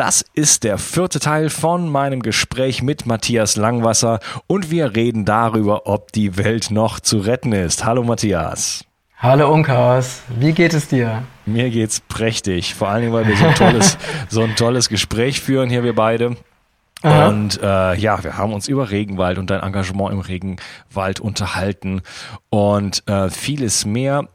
Das ist der vierte Teil von meinem Gespräch mit Matthias Langwasser und wir reden darüber, ob die Welt noch zu retten ist. Hallo Matthias. Hallo Unkas, wie geht es dir? Mir geht's prächtig, vor allen Dingen, weil wir so ein tolles, so ein tolles Gespräch führen hier, wir beide. Aha. Und äh, ja, wir haben uns über Regenwald und dein Engagement im Regenwald unterhalten und äh, vieles mehr.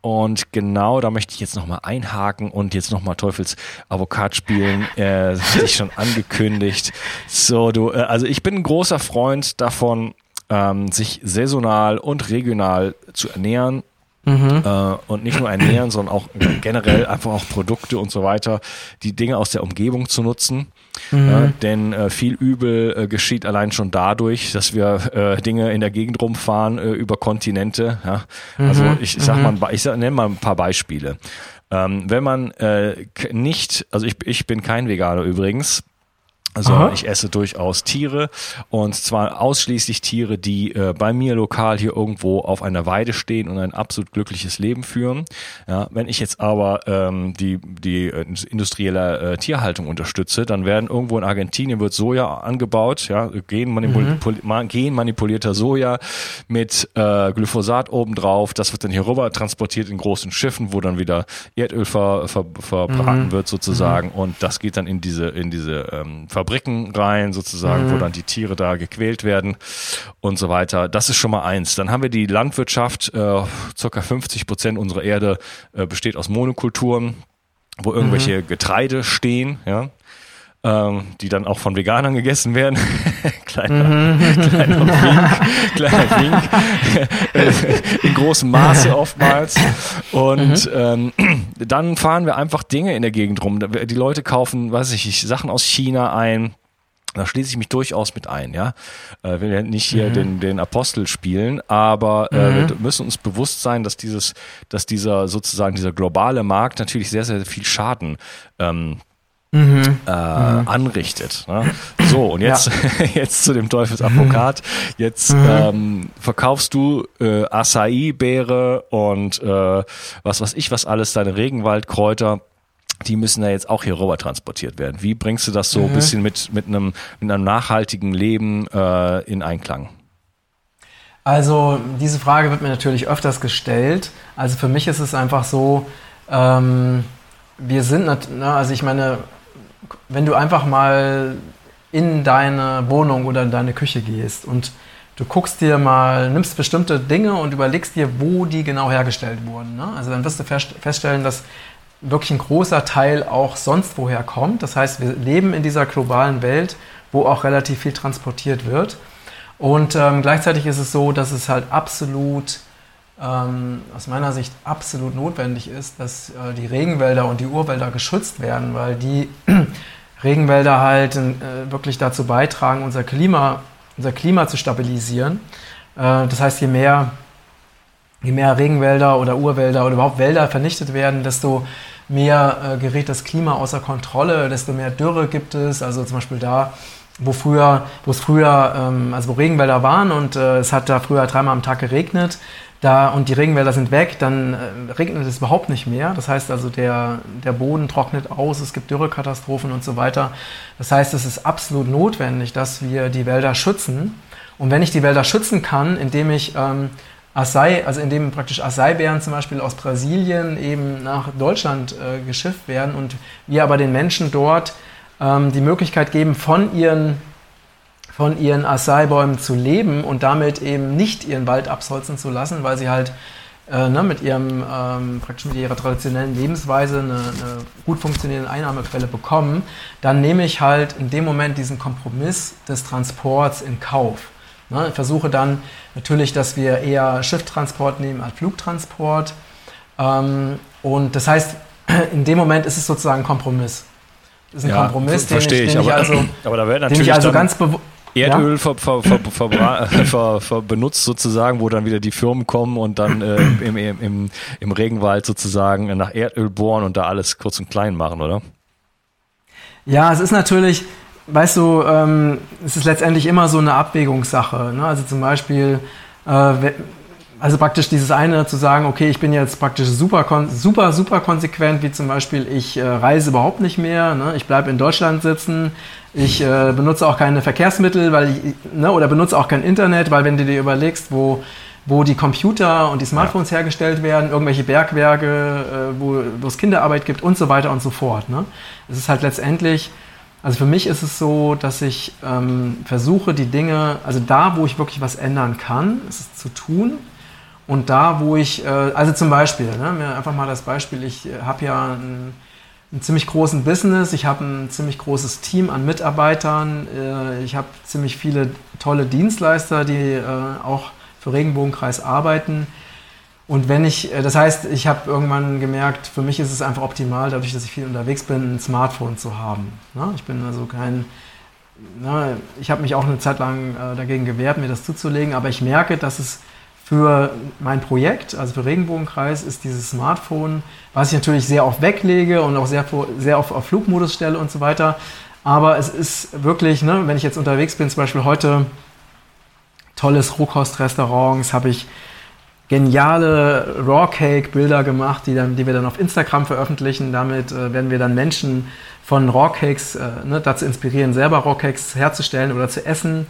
Und genau da möchte ich jetzt nochmal einhaken und jetzt nochmal Teufels Avocat spielen. Äh, das hatte ich schon angekündigt. So, du, äh, also ich bin ein großer Freund davon, ähm, sich saisonal und regional zu ernähren. Mhm. Äh, und nicht nur ernähren, sondern auch generell einfach auch Produkte und so weiter, die Dinge aus der Umgebung zu nutzen. Mhm. Ja, denn äh, viel Übel äh, geschieht allein schon dadurch, dass wir äh, Dinge in der Gegend rumfahren äh, über Kontinente. Ja? Also mhm. ich, ich sag mhm. mal, ich sag, nenne mal ein paar Beispiele. Ähm, wenn man äh, nicht, also ich, ich bin kein Veganer übrigens, also Aha. ich esse durchaus Tiere und zwar ausschließlich Tiere, die äh, bei mir lokal hier irgendwo auf einer Weide stehen und ein absolut glückliches Leben führen. Ja, wenn ich jetzt aber ähm, die, die äh, industrielle äh, Tierhaltung unterstütze, dann werden irgendwo in Argentinien wird Soja angebaut, ja, genmanipul mhm. genmanipulierter Soja mit äh, Glyphosat obendrauf. Das wird dann hier rüber transportiert in großen Schiffen, wo dann wieder Erdöl ver, ver, verbraten mhm. wird sozusagen mhm. und das geht dann in diese in diese ähm, Fabriken rein, sozusagen, mhm. wo dann die Tiere da gequält werden und so weiter. Das ist schon mal eins. Dann haben wir die Landwirtschaft. Äh, circa 50 Prozent unserer Erde äh, besteht aus Monokulturen, wo irgendwelche mhm. Getreide stehen, ja ähm, die dann auch von Veganern gegessen werden. kleiner, mhm. kleiner Wink, kleiner Wink. in großem Maße oftmals. Und mhm. ähm, dann fahren wir einfach Dinge in der Gegend rum. Die Leute kaufen, weiß ich, Sachen aus China ein. Da schließe ich mich durchaus mit ein, ja. Äh, will ja nicht hier mhm. den, den Apostel spielen, aber äh, mhm. wir müssen uns bewusst sein, dass dieses, dass dieser sozusagen dieser globale Markt natürlich sehr, sehr viel Schaden ähm, mhm. Äh, mhm. anrichtet. Ne? So, und jetzt, ja. jetzt zu dem Teufelsadvokat. Jetzt mhm. ähm, verkaufst du äh, Acai-Beere und äh, was weiß ich, was alles, deine Regenwaldkräuter die müssen ja jetzt auch hier rüber transportiert werden. Wie bringst du das so ein mhm. bisschen mit, mit, einem, mit einem nachhaltigen Leben äh, in Einklang? Also diese Frage wird mir natürlich öfters gestellt. Also für mich ist es einfach so, ähm, wir sind, na, also ich meine, wenn du einfach mal in deine Wohnung oder in deine Küche gehst und du guckst dir mal, nimmst bestimmte Dinge und überlegst dir, wo die genau hergestellt wurden. Ne? Also dann wirst du feststellen, dass wirklich ein großer Teil auch sonst woher kommt. Das heißt, wir leben in dieser globalen Welt, wo auch relativ viel transportiert wird. Und ähm, gleichzeitig ist es so, dass es halt absolut, ähm, aus meiner Sicht absolut notwendig ist, dass äh, die Regenwälder und die Urwälder geschützt werden, weil die Regenwälder halt äh, wirklich dazu beitragen, unser Klima, unser Klima zu stabilisieren. Äh, das heißt, je mehr, je mehr Regenwälder oder Urwälder oder überhaupt Wälder vernichtet werden, desto mehr äh, gerät das Klima außer Kontrolle, desto mehr Dürre gibt es. Also zum Beispiel da, wo früher, wo es früher, ähm, also wo Regenwälder waren und äh, es hat da früher dreimal am Tag geregnet, da und die Regenwälder sind weg, dann äh, regnet es überhaupt nicht mehr. Das heißt also, der, der Boden trocknet aus, es gibt Dürrekatastrophen und so weiter. Das heißt, es ist absolut notwendig, dass wir die Wälder schützen. Und wenn ich die Wälder schützen kann, indem ich ähm, Acai, also indem praktisch Acai-Bären zum Beispiel aus Brasilien eben nach Deutschland äh, geschifft werden und wir aber den Menschen dort ähm, die Möglichkeit geben, von ihren von ihren Acai-Bäumen zu leben und damit eben nicht ihren Wald abholzen zu lassen, weil sie halt äh, ne, mit, ihrem, ähm, praktisch mit ihrer traditionellen Lebensweise eine, eine, gut funktionierende Einnahmequelle bekommen, dann nehme ich halt in dem Moment diesen Kompromiss des Transports in Kauf. Ne, ich versuche dann natürlich, dass wir eher Schifftransport nehmen als Flugtransport. Ähm, und das heißt, in dem Moment ist es sozusagen ein Kompromiss. Das ist ein ja, Kompromiss, den ich, den ich, aber, also, aber da wird natürlich den ich also ganz bewusst Erdöl ja? ver, ver, ver, benutzt sozusagen, wo dann wieder die Firmen kommen und dann äh, im, im, im, im Regenwald sozusagen nach Erdöl bohren und da alles kurz und klein machen, oder? Ja, es ist natürlich, weißt du, ähm, es ist letztendlich immer so eine Abwägungssache. Ne? Also zum Beispiel, äh, also praktisch dieses eine zu sagen, okay, ich bin jetzt praktisch super, super, super konsequent, wie zum Beispiel, ich äh, reise überhaupt nicht mehr, ne? ich bleibe in Deutschland sitzen, ich äh, benutze auch keine Verkehrsmittel, weil ich, ne, oder benutze auch kein Internet, weil wenn du dir überlegst, wo, wo die Computer und die Smartphones ja. hergestellt werden, irgendwelche Bergwerke, äh, wo, wo es Kinderarbeit gibt und so weiter und so fort. Ne? Es ist halt letztendlich, also für mich ist es so, dass ich ähm, versuche, die Dinge, also da, wo ich wirklich was ändern kann, ist es zu tun. Und da, wo ich, äh, also zum Beispiel, ne, einfach mal das Beispiel, ich äh, habe ja ein einen ziemlich großen Business, ich habe ein ziemlich großes Team an Mitarbeitern, äh, ich habe ziemlich viele tolle Dienstleister, die äh, auch für Regenbogenkreis arbeiten. Und wenn ich, äh, das heißt, ich habe irgendwann gemerkt, für mich ist es einfach optimal, dadurch, dass ich viel unterwegs bin, ein Smartphone zu haben. Ne? Ich bin also kein, ne, ich habe mich auch eine Zeit lang dagegen gewehrt, mir das zuzulegen, aber ich merke, dass es für mein Projekt, also für Regenbogenkreis, ist dieses Smartphone, was ich natürlich sehr oft weglege und auch sehr, sehr oft auf Flugmodus stelle und so weiter. Aber es ist wirklich, ne, wenn ich jetzt unterwegs bin, zum Beispiel heute tolles Rohkostrestaurants, habe ich geniale Raw Cake Bilder gemacht, die, dann, die wir dann auf Instagram veröffentlichen. Damit äh, werden wir dann Menschen von Raw Cakes äh, ne, dazu inspirieren, selber Raw Cakes herzustellen oder zu essen.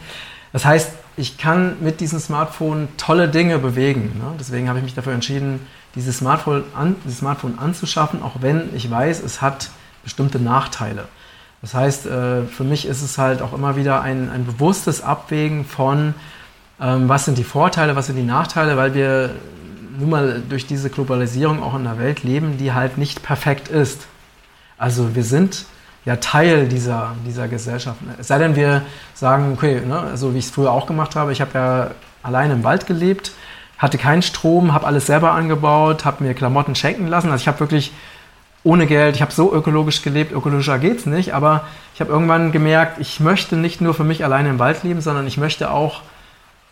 Das heißt, ich kann mit diesem Smartphone tolle Dinge bewegen. Ne? Deswegen habe ich mich dafür entschieden, dieses Smartphone, an, dieses Smartphone anzuschaffen, auch wenn ich weiß, es hat bestimmte Nachteile. Das heißt, äh, für mich ist es halt auch immer wieder ein, ein bewusstes Abwägen von, ähm, was sind die Vorteile, was sind die Nachteile, weil wir nun mal durch diese Globalisierung auch in einer Welt leben, die halt nicht perfekt ist. Also wir sind ja Teil dieser, dieser Gesellschaft. Es sei denn, wir sagen, okay, ne, so wie ich es früher auch gemacht habe, ich habe ja alleine im Wald gelebt, hatte keinen Strom, habe alles selber angebaut, habe mir Klamotten schenken lassen. Also ich habe wirklich ohne Geld, ich habe so ökologisch gelebt, ökologischer geht es nicht, aber ich habe irgendwann gemerkt, ich möchte nicht nur für mich alleine im Wald leben, sondern ich möchte auch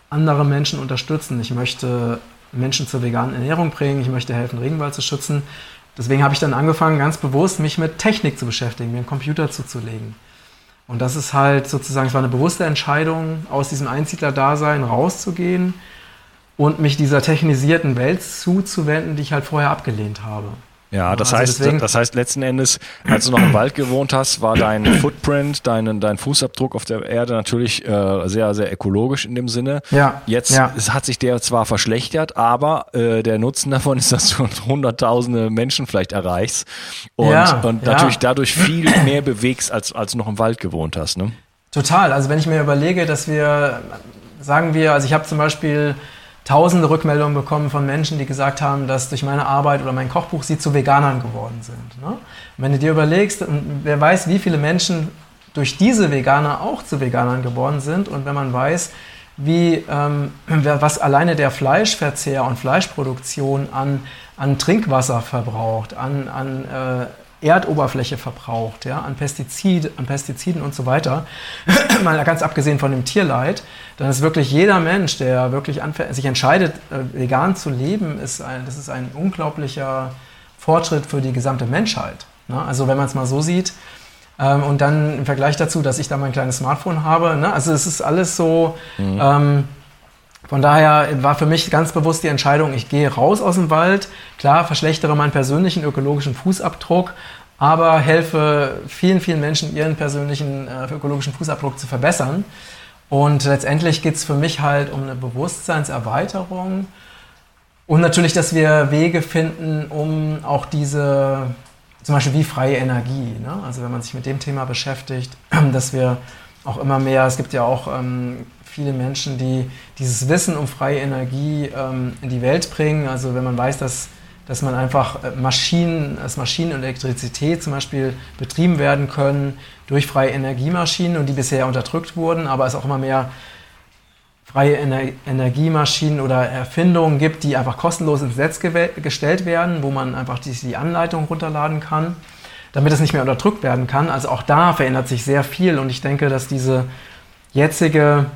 andere Menschen unterstützen. Ich möchte Menschen zur veganen Ernährung bringen, ich möchte helfen, Regenwald zu schützen. Deswegen habe ich dann angefangen, ganz bewusst mich mit Technik zu beschäftigen, mir einen Computer zuzulegen. Und das ist halt sozusagen, es war eine bewusste Entscheidung, aus diesem Einsiedler-Dasein rauszugehen und mich dieser technisierten Welt zuzuwenden, die ich halt vorher abgelehnt habe. Ja, das also heißt, deswegen, das heißt letzten Endes, als du noch im Wald gewohnt hast, war dein Footprint, dein, dein Fußabdruck auf der Erde natürlich äh, sehr, sehr ökologisch in dem Sinne. Ja. Jetzt ja. Es hat sich der zwar verschlechtert, aber äh, der Nutzen davon ist, dass du hunderttausende Menschen vielleicht erreichst und, ja, und natürlich ja. dadurch viel mehr bewegst, als, als du noch im Wald gewohnt hast. Ne? Total. Also wenn ich mir überlege, dass wir, sagen wir, also ich habe zum Beispiel tausende Rückmeldungen bekommen von Menschen, die gesagt haben, dass durch meine Arbeit oder mein Kochbuch sie zu Veganern geworden sind. Ne? wenn du dir überlegst, wer weiß, wie viele Menschen durch diese Veganer auch zu Veganern geworden sind und wenn man weiß, wie, ähm, was alleine der Fleischverzehr und Fleischproduktion an, an Trinkwasser verbraucht, an, an äh, Erdoberfläche verbraucht, ja, an, Pestizid, an Pestiziden und so weiter, mal ganz abgesehen von dem Tierleid, dann ist wirklich jeder Mensch, der wirklich sich entscheidet, äh, vegan zu leben, ist ein, das ist ein unglaublicher Fortschritt für die gesamte Menschheit. Ne? Also wenn man es mal so sieht, ähm, und dann im Vergleich dazu, dass ich da mein kleines Smartphone habe, ne? also es ist alles so, mhm. ähm, von daher war für mich ganz bewusst die Entscheidung, ich gehe raus aus dem Wald. Klar, verschlechtere meinen persönlichen ökologischen Fußabdruck, aber helfe vielen, vielen Menschen, ihren persönlichen äh, ökologischen Fußabdruck zu verbessern. Und letztendlich geht es für mich halt um eine Bewusstseinserweiterung und natürlich, dass wir Wege finden, um auch diese, zum Beispiel wie freie Energie, ne? also wenn man sich mit dem Thema beschäftigt, dass wir auch immer mehr, es gibt ja auch ähm, viele Menschen, die dieses Wissen um freie Energie ähm, in die Welt bringen. Also wenn man weiß, dass, dass man einfach äh, Maschinen, dass Maschinen und Elektrizität zum Beispiel betrieben werden können durch freie Energiemaschinen und die bisher unterdrückt wurden, aber es auch immer mehr freie Ener Energiemaschinen oder Erfindungen gibt, die einfach kostenlos ins Netz gestellt werden, wo man einfach die, die Anleitung runterladen kann, damit es nicht mehr unterdrückt werden kann. Also auch da verändert sich sehr viel und ich denke, dass diese jetzige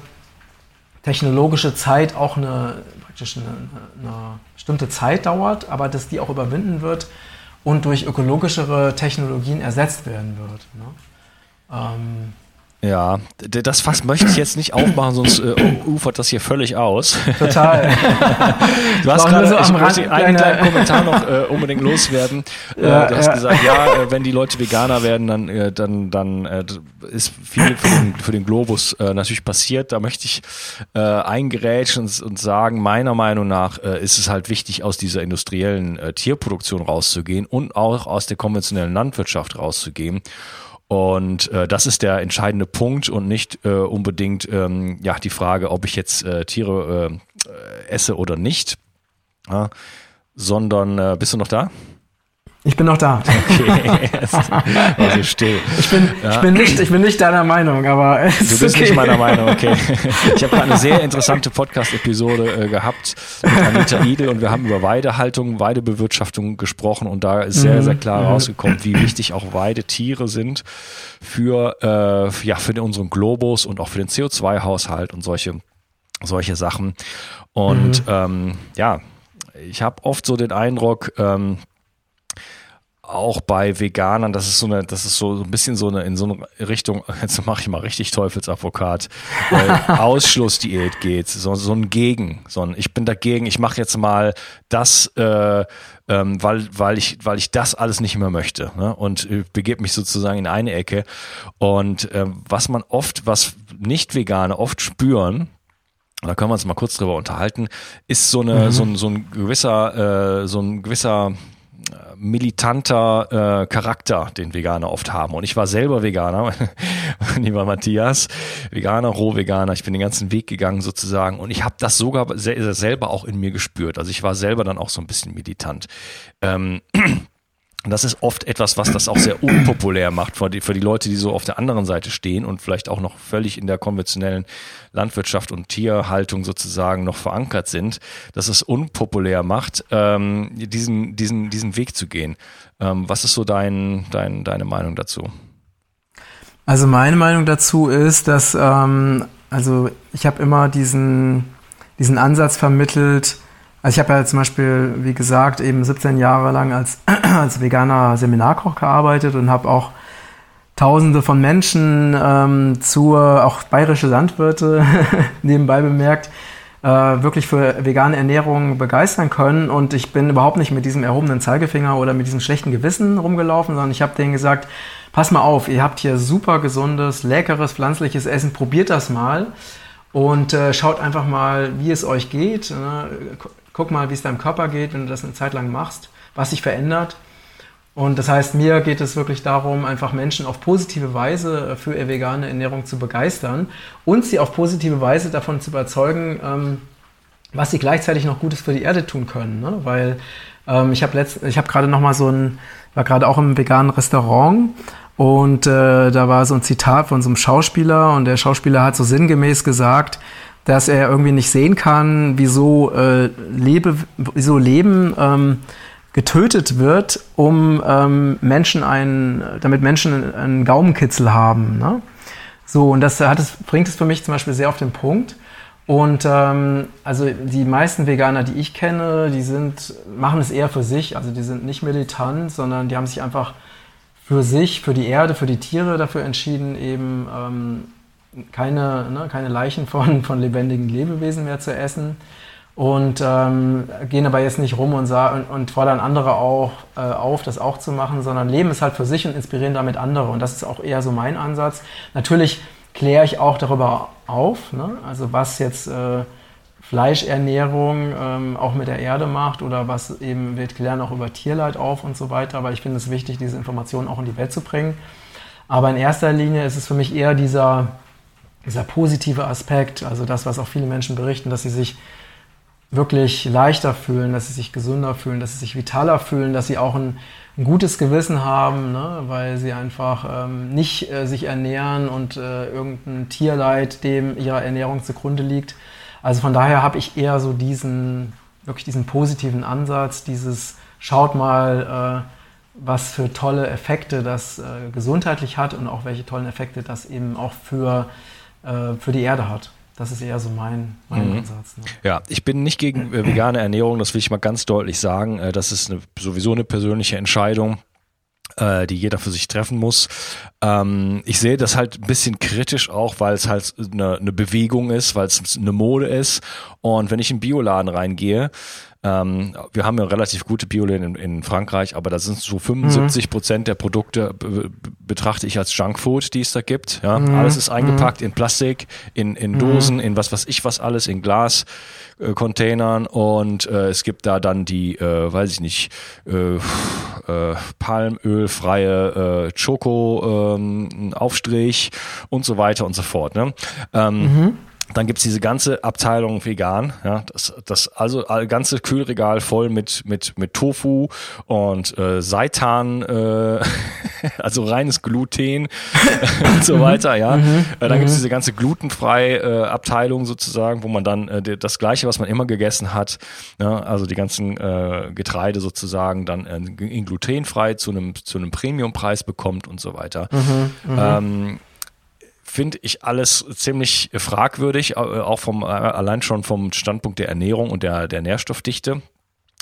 technologische Zeit auch eine, praktisch eine, eine bestimmte Zeit dauert, aber dass die auch überwinden wird und durch ökologischere Technologien ersetzt werden wird. Ne? Ähm, ja, das Fass möchte ich jetzt nicht aufmachen, sonst äh, ufert das hier völlig aus. Total. du hast gerade, so ich möchte einen kleinen Kommentar noch äh, unbedingt loswerden. Äh, ja, du hast ja. gesagt, ja, äh, wenn die Leute Veganer werden, dann, äh, dann, dann äh, ist viel für den, für den Globus äh, natürlich passiert. Da möchte ich äh, eingerätschen und, und sagen, meiner Meinung nach äh, ist es halt wichtig, aus dieser industriellen äh, Tierproduktion rauszugehen und auch aus der konventionellen Landwirtschaft rauszugehen. Und äh, das ist der entscheidende Punkt und nicht äh, unbedingt ähm, ja die Frage, ob ich jetzt äh, Tiere äh, esse oder nicht, ja, sondern äh, bist du noch da? Ich bin noch da. Okay, also still. Ich bin, ja. ich, bin nicht, ich bin nicht deiner Meinung, aber Du bist okay. nicht meiner Meinung, okay. Ich habe eine sehr interessante Podcast-Episode äh, gehabt mit Anita Idel und wir haben über Weidehaltung, Weidebewirtschaftung gesprochen und da ist sehr, sehr klar mhm. rausgekommen, wie wichtig auch Weidetiere sind für, äh, ja, für unseren Globus und auch für den CO2-Haushalt und solche, solche Sachen. Und mhm. ähm, ja, ich habe oft so den Eindruck, ähm, auch bei Veganern, das ist so eine, das ist so ein bisschen so eine in so eine Richtung, jetzt mache ich mal richtig Teufelsadvokat, äh, Ausschlussdiät geht, so, so ein Gegen, so ein, ich bin dagegen, ich mache jetzt mal das, äh, ähm, weil, weil, ich, weil ich das alles nicht mehr möchte ne? und äh, begebe mich sozusagen in eine Ecke. Und äh, was man oft, was Nicht-Veganer oft spüren, da können wir uns mal kurz drüber unterhalten, ist so eine, mhm. so, ein, so ein gewisser, äh, so ein gewisser militanter äh, Charakter, den Veganer oft haben. Und ich war selber Veganer, lieber Matthias, Veganer, Rohveganer. Ich bin den ganzen Weg gegangen sozusagen und ich habe das sogar selber auch in mir gespürt. Also ich war selber dann auch so ein bisschen militant. Ähm, das ist oft etwas, was das auch sehr unpopulär macht für die, für die Leute, die so auf der anderen Seite stehen und vielleicht auch noch völlig in der konventionellen Landwirtschaft und Tierhaltung sozusagen noch verankert sind, dass es unpopulär macht, ähm, diesen, diesen, diesen Weg zu gehen. Ähm, was ist so dein, dein, deine Meinung dazu? Also meine Meinung dazu ist, dass ähm, also ich habe immer diesen, diesen Ansatz vermittelt, also ich habe ja zum Beispiel, wie gesagt, eben 17 Jahre lang als, als veganer Seminarkoch gearbeitet und habe auch Tausende von Menschen ähm, zur, auch bayerische Landwirte nebenbei bemerkt, äh, wirklich für vegane Ernährung begeistern können. Und ich bin überhaupt nicht mit diesem erhobenen Zeigefinger oder mit diesem schlechten Gewissen rumgelaufen, sondern ich habe denen gesagt, pass mal auf, ihr habt hier super gesundes, leckeres, pflanzliches Essen, probiert das mal und äh, schaut einfach mal, wie es euch geht. Ne? Guck mal, wie es deinem Körper geht, wenn du das eine Zeit lang machst, was sich verändert. Und das heißt, mir geht es wirklich darum, einfach Menschen auf positive Weise für ihre vegane Ernährung zu begeistern und sie auf positive Weise davon zu überzeugen, ähm, was sie gleichzeitig noch Gutes für die Erde tun können. Ne? Weil ähm, ich habe habe gerade noch mal so ein, war gerade auch im veganen Restaurant und äh, da war so ein Zitat von so einem Schauspieler und der Schauspieler hat so sinngemäß gesagt, dass er irgendwie nicht sehen kann, wieso, äh, lebe, wieso Leben ähm, getötet wird, um ähm, Menschen einen, damit Menschen einen Gaumenkitzel haben. Ne? So, und das hat es, bringt es für mich zum Beispiel sehr auf den Punkt. Und ähm, also die meisten Veganer, die ich kenne, die sind, machen es eher für sich. Also die sind nicht militant, sondern die haben sich einfach für sich, für die Erde, für die Tiere dafür entschieden, eben ähm, keine, ne, keine Leichen von, von lebendigen Lebewesen mehr zu essen und ähm, gehen aber jetzt nicht rum und, sagen, und fordern andere auch äh, auf, das auch zu machen, sondern leben es halt für sich und inspirieren damit andere. Und das ist auch eher so mein Ansatz. Natürlich kläre ich auch darüber auf, ne? also was jetzt äh, Fleischernährung ähm, auch mit der Erde macht oder was eben, wir klären auch über Tierleid auf und so weiter. Aber ich finde es wichtig, diese Informationen auch in die Welt zu bringen. Aber in erster Linie ist es für mich eher dieser, dieser positive Aspekt, also das, was auch viele Menschen berichten, dass sie sich wirklich leichter fühlen, dass sie sich gesünder fühlen, dass sie sich vitaler fühlen, dass sie auch ein, ein gutes Gewissen haben, ne? weil sie einfach ähm, nicht äh, sich ernähren und äh, irgendein Tierleid dem ihrer Ernährung zugrunde liegt. Also von daher habe ich eher so diesen, wirklich diesen positiven Ansatz, dieses schaut mal, äh, was für tolle Effekte das äh, gesundheitlich hat und auch welche tollen Effekte das eben auch für, äh, für die Erde hat. Das ist eher so mein, mein mhm. Ansatz. Ne? Ja, ich bin nicht gegen äh, vegane Ernährung, das will ich mal ganz deutlich sagen. Äh, das ist eine, sowieso eine persönliche Entscheidung äh, die jeder für sich treffen muss. Ähm, ich sehe das halt ein bisschen kritisch auch, weil es halt eine, eine Bewegung ist, weil es eine Mode ist. Und wenn ich in den Bioladen reingehe, ähm, wir haben ja relativ gute Bioläden in, in, Frankreich, aber da sind so 75 mhm. Prozent der Produkte betrachte ich als Junkfood, die es da gibt. Ja, mhm. alles ist eingepackt mhm. in Plastik, in, in Dosen, mhm. in was weiß ich was alles, in Glas. Äh, und äh, es gibt da dann die, äh, weiß ich nicht, äh, äh, palmölfreie äh, Schoko ähm, Aufstrich und so weiter und so fort. Ne? Ähm, mhm. Dann gibt's diese ganze Abteilung vegan, ja, das, das also ganze Kühlregal voll mit mit mit Tofu und äh, Seitan, äh, also reines Gluten und so weiter, ja. Mhm. Äh, dann gibt's mhm. diese ganze glutenfrei äh, Abteilung sozusagen, wo man dann äh, das gleiche, was man immer gegessen hat, ja, also die ganzen äh, Getreide sozusagen dann äh, in glutenfrei zu einem zu einem Premiumpreis bekommt und so weiter. Mhm, mhm. ähm, finde ich alles ziemlich fragwürdig, äh, auch vom, äh, allein schon vom Standpunkt der Ernährung und der, der Nährstoffdichte.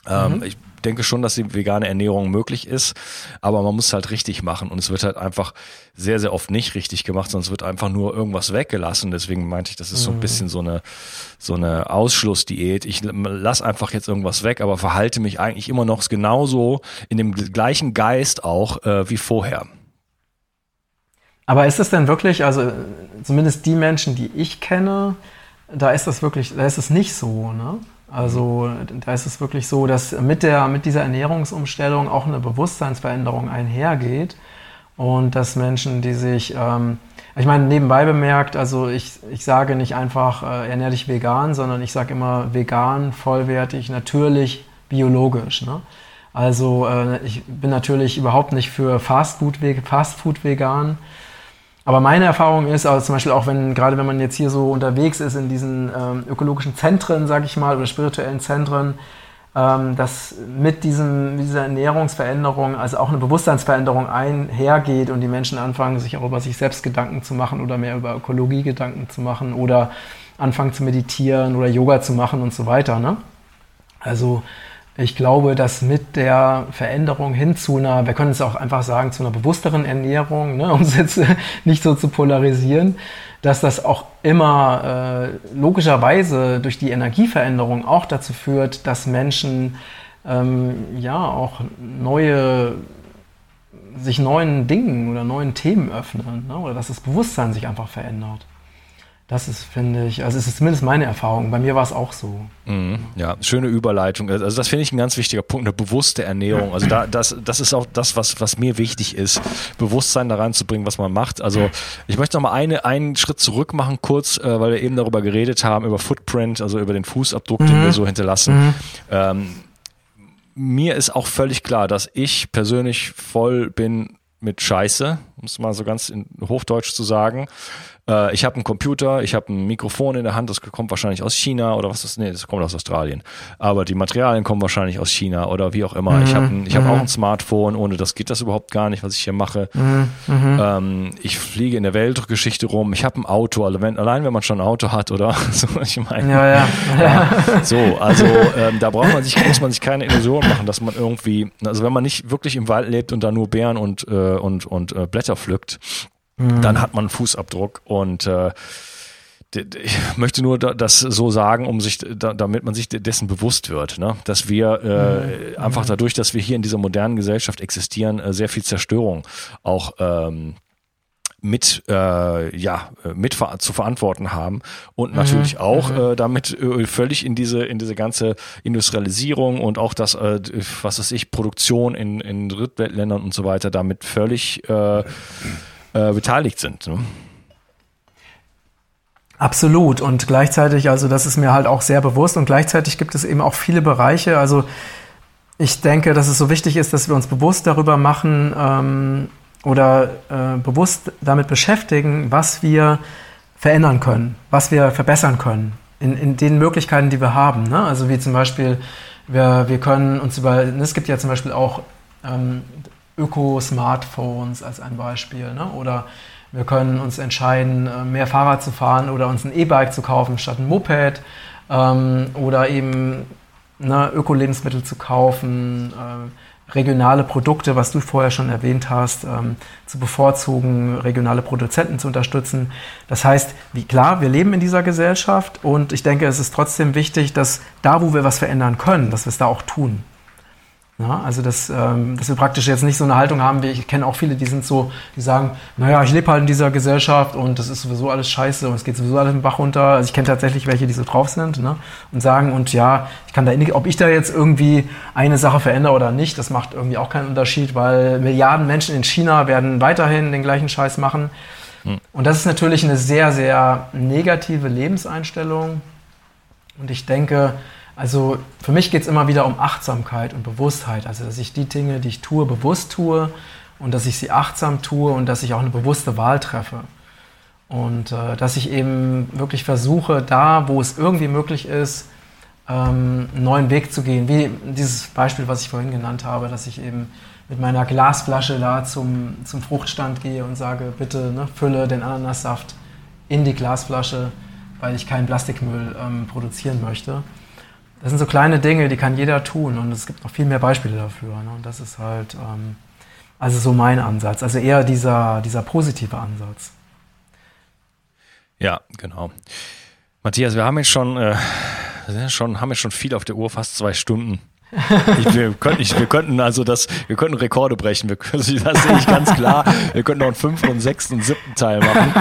Ähm, mhm. Ich denke schon, dass die vegane Ernährung möglich ist, aber man muss es halt richtig machen und es wird halt einfach sehr, sehr oft nicht richtig gemacht, sondern es wird einfach nur irgendwas weggelassen. Deswegen meinte ich, das ist so ein mhm. bisschen so eine, so eine Ausschlussdiät. Ich lass einfach jetzt irgendwas weg, aber verhalte mich eigentlich immer noch genauso in dem gleichen Geist auch äh, wie vorher. Aber ist es denn wirklich, also zumindest die Menschen, die ich kenne, da ist das wirklich, da ist es nicht so, ne? Also da ist es wirklich so, dass mit, der, mit dieser Ernährungsumstellung auch eine Bewusstseinsveränderung einhergeht und dass Menschen, die sich, ähm, ich meine, nebenbei bemerkt, also ich, ich sage nicht einfach, äh, ernähr dich vegan, sondern ich sage immer vegan, vollwertig, natürlich, biologisch. Ne? Also äh, ich bin natürlich überhaupt nicht für Fastfood, Fastfood vegan. Aber meine Erfahrung ist, also zum Beispiel auch wenn, gerade wenn man jetzt hier so unterwegs ist in diesen ähm, ökologischen Zentren, sag ich mal, oder spirituellen Zentren, ähm, dass mit diesem, dieser Ernährungsveränderung, also auch eine Bewusstseinsveränderung einhergeht und die Menschen anfangen, sich auch über sich selbst Gedanken zu machen oder mehr über Ökologie Gedanken zu machen oder anfangen zu meditieren oder Yoga zu machen und so weiter. Ne? Also ich glaube, dass mit der Veränderung hin zu einer, wir können es auch einfach sagen, zu einer bewussteren Ernährung, ne, um es jetzt nicht so zu polarisieren, dass das auch immer äh, logischerweise durch die Energieveränderung auch dazu führt, dass Menschen ähm, ja auch neue sich neuen Dingen oder neuen Themen öffnen ne, oder dass das Bewusstsein sich einfach verändert. Das ist, finde ich, also es ist zumindest meine Erfahrung. Bei mir war es auch so. Mhm, ja, schöne Überleitung. Also das finde ich ein ganz wichtiger Punkt, eine bewusste Ernährung. Also da, das, das ist auch das, was, was mir wichtig ist, Bewusstsein da reinzubringen, was man macht. Also ich möchte noch mal eine, einen Schritt zurück machen, kurz, äh, weil wir eben darüber geredet haben, über Footprint, also über den Fußabdruck, mhm. den wir so hinterlassen. Mhm. Ähm, mir ist auch völlig klar, dass ich persönlich voll bin mit Scheiße, um es mal so ganz in Hochdeutsch zu sagen äh, ich habe einen Computer, ich habe ein Mikrofon in der Hand, das kommt wahrscheinlich aus China oder was ist, nee, das kommt aus Australien. Aber die Materialien kommen wahrscheinlich aus China oder wie auch immer. Mhm. Ich habe ich hab mhm. auch ein Smartphone, ohne das geht das überhaupt gar nicht, was ich hier mache. Mhm. mhm. Ähm, ich fliege in der Weltgeschichte rum, ich habe ein Auto, wenn, allein wenn man schon ein Auto hat, oder? so, ich meine. Ja, ja. ja. So, also ähm, da braucht man sich, muss man sich keine Illusion machen, dass man irgendwie, also wenn man nicht wirklich im Wald lebt und da nur Bären und, äh, und, und äh, Blätter pflückt, mhm. dann hat man einen Fußabdruck und äh, ich möchte nur das so sagen, um sich, damit man sich dessen bewusst wird, ne? dass wir äh, mhm. einfach dadurch, dass wir hier in dieser modernen Gesellschaft existieren, äh, sehr viel Zerstörung auch ähm, mit äh, ja mit ver zu verantworten haben und natürlich mhm. auch mhm. äh, damit äh, völlig in diese in diese ganze Industrialisierung und auch das äh, was weiß ich Produktion in in Drittweltländern und so weiter damit völlig äh, äh, beteiligt sind. Ne? Absolut. Und gleichzeitig, also das ist mir halt auch sehr bewusst und gleichzeitig gibt es eben auch viele Bereiche. Also ich denke, dass es so wichtig ist, dass wir uns bewusst darüber machen ähm, oder äh, bewusst damit beschäftigen, was wir verändern können, was wir verbessern können in, in den Möglichkeiten, die wir haben. Ne? Also wie zum Beispiel, wir, wir können uns über, es gibt ja zum Beispiel auch ähm, Öko-Smartphones als ein Beispiel ne? oder wir können uns entscheiden, äh, mehr Fahrrad zu fahren oder uns ein E-Bike zu kaufen statt ein Moped ähm, oder eben ne, Öko-Lebensmittel zu kaufen, äh, regionale Produkte, was du vorher schon erwähnt hast, ähm, zu bevorzugen, regionale Produzenten zu unterstützen. Das heißt, wie klar, wir leben in dieser Gesellschaft und ich denke, es ist trotzdem wichtig, dass da, wo wir was verändern können, dass wir es da auch tun. Ja, also dass, ähm, dass wir praktisch jetzt nicht so eine Haltung haben, wie ich kenne auch viele, die sind so, die sagen, naja, ich lebe halt in dieser Gesellschaft und das ist sowieso alles scheiße und es geht sowieso alles im Bach runter. Also ich kenne tatsächlich welche, die so drauf sind ne? und sagen, und ja, ich kann da nicht, ob ich da jetzt irgendwie eine Sache verändere oder nicht, das macht irgendwie auch keinen Unterschied, weil Milliarden Menschen in China werden weiterhin den gleichen Scheiß machen. Hm. Und das ist natürlich eine sehr, sehr negative Lebenseinstellung. Und ich denke, also für mich geht es immer wieder um Achtsamkeit und Bewusstheit. Also dass ich die Dinge, die ich tue, bewusst tue und dass ich sie achtsam tue und dass ich auch eine bewusste Wahl treffe. Und äh, dass ich eben wirklich versuche, da, wo es irgendwie möglich ist, ähm, einen neuen Weg zu gehen. Wie dieses Beispiel, was ich vorhin genannt habe, dass ich eben mit meiner Glasflasche da zum, zum Fruchtstand gehe und sage, bitte ne, fülle den Ananassaft in die Glasflasche, weil ich keinen Plastikmüll ähm, produzieren möchte. Das sind so kleine Dinge, die kann jeder tun und es gibt noch viel mehr Beispiele dafür. Ne? Und das ist halt ähm, also so mein Ansatz, also eher dieser, dieser positive Ansatz. Ja, genau. Matthias, wir haben jetzt schon, äh, schon, haben jetzt schon viel auf der Uhr, fast zwei Stunden. Ich, wir, könnten, ich, wir könnten also das, wir könnten Rekorde brechen. Wir, das sehe ich ganz klar. Wir könnten noch einen fünften und sechsten und siebten Teil machen.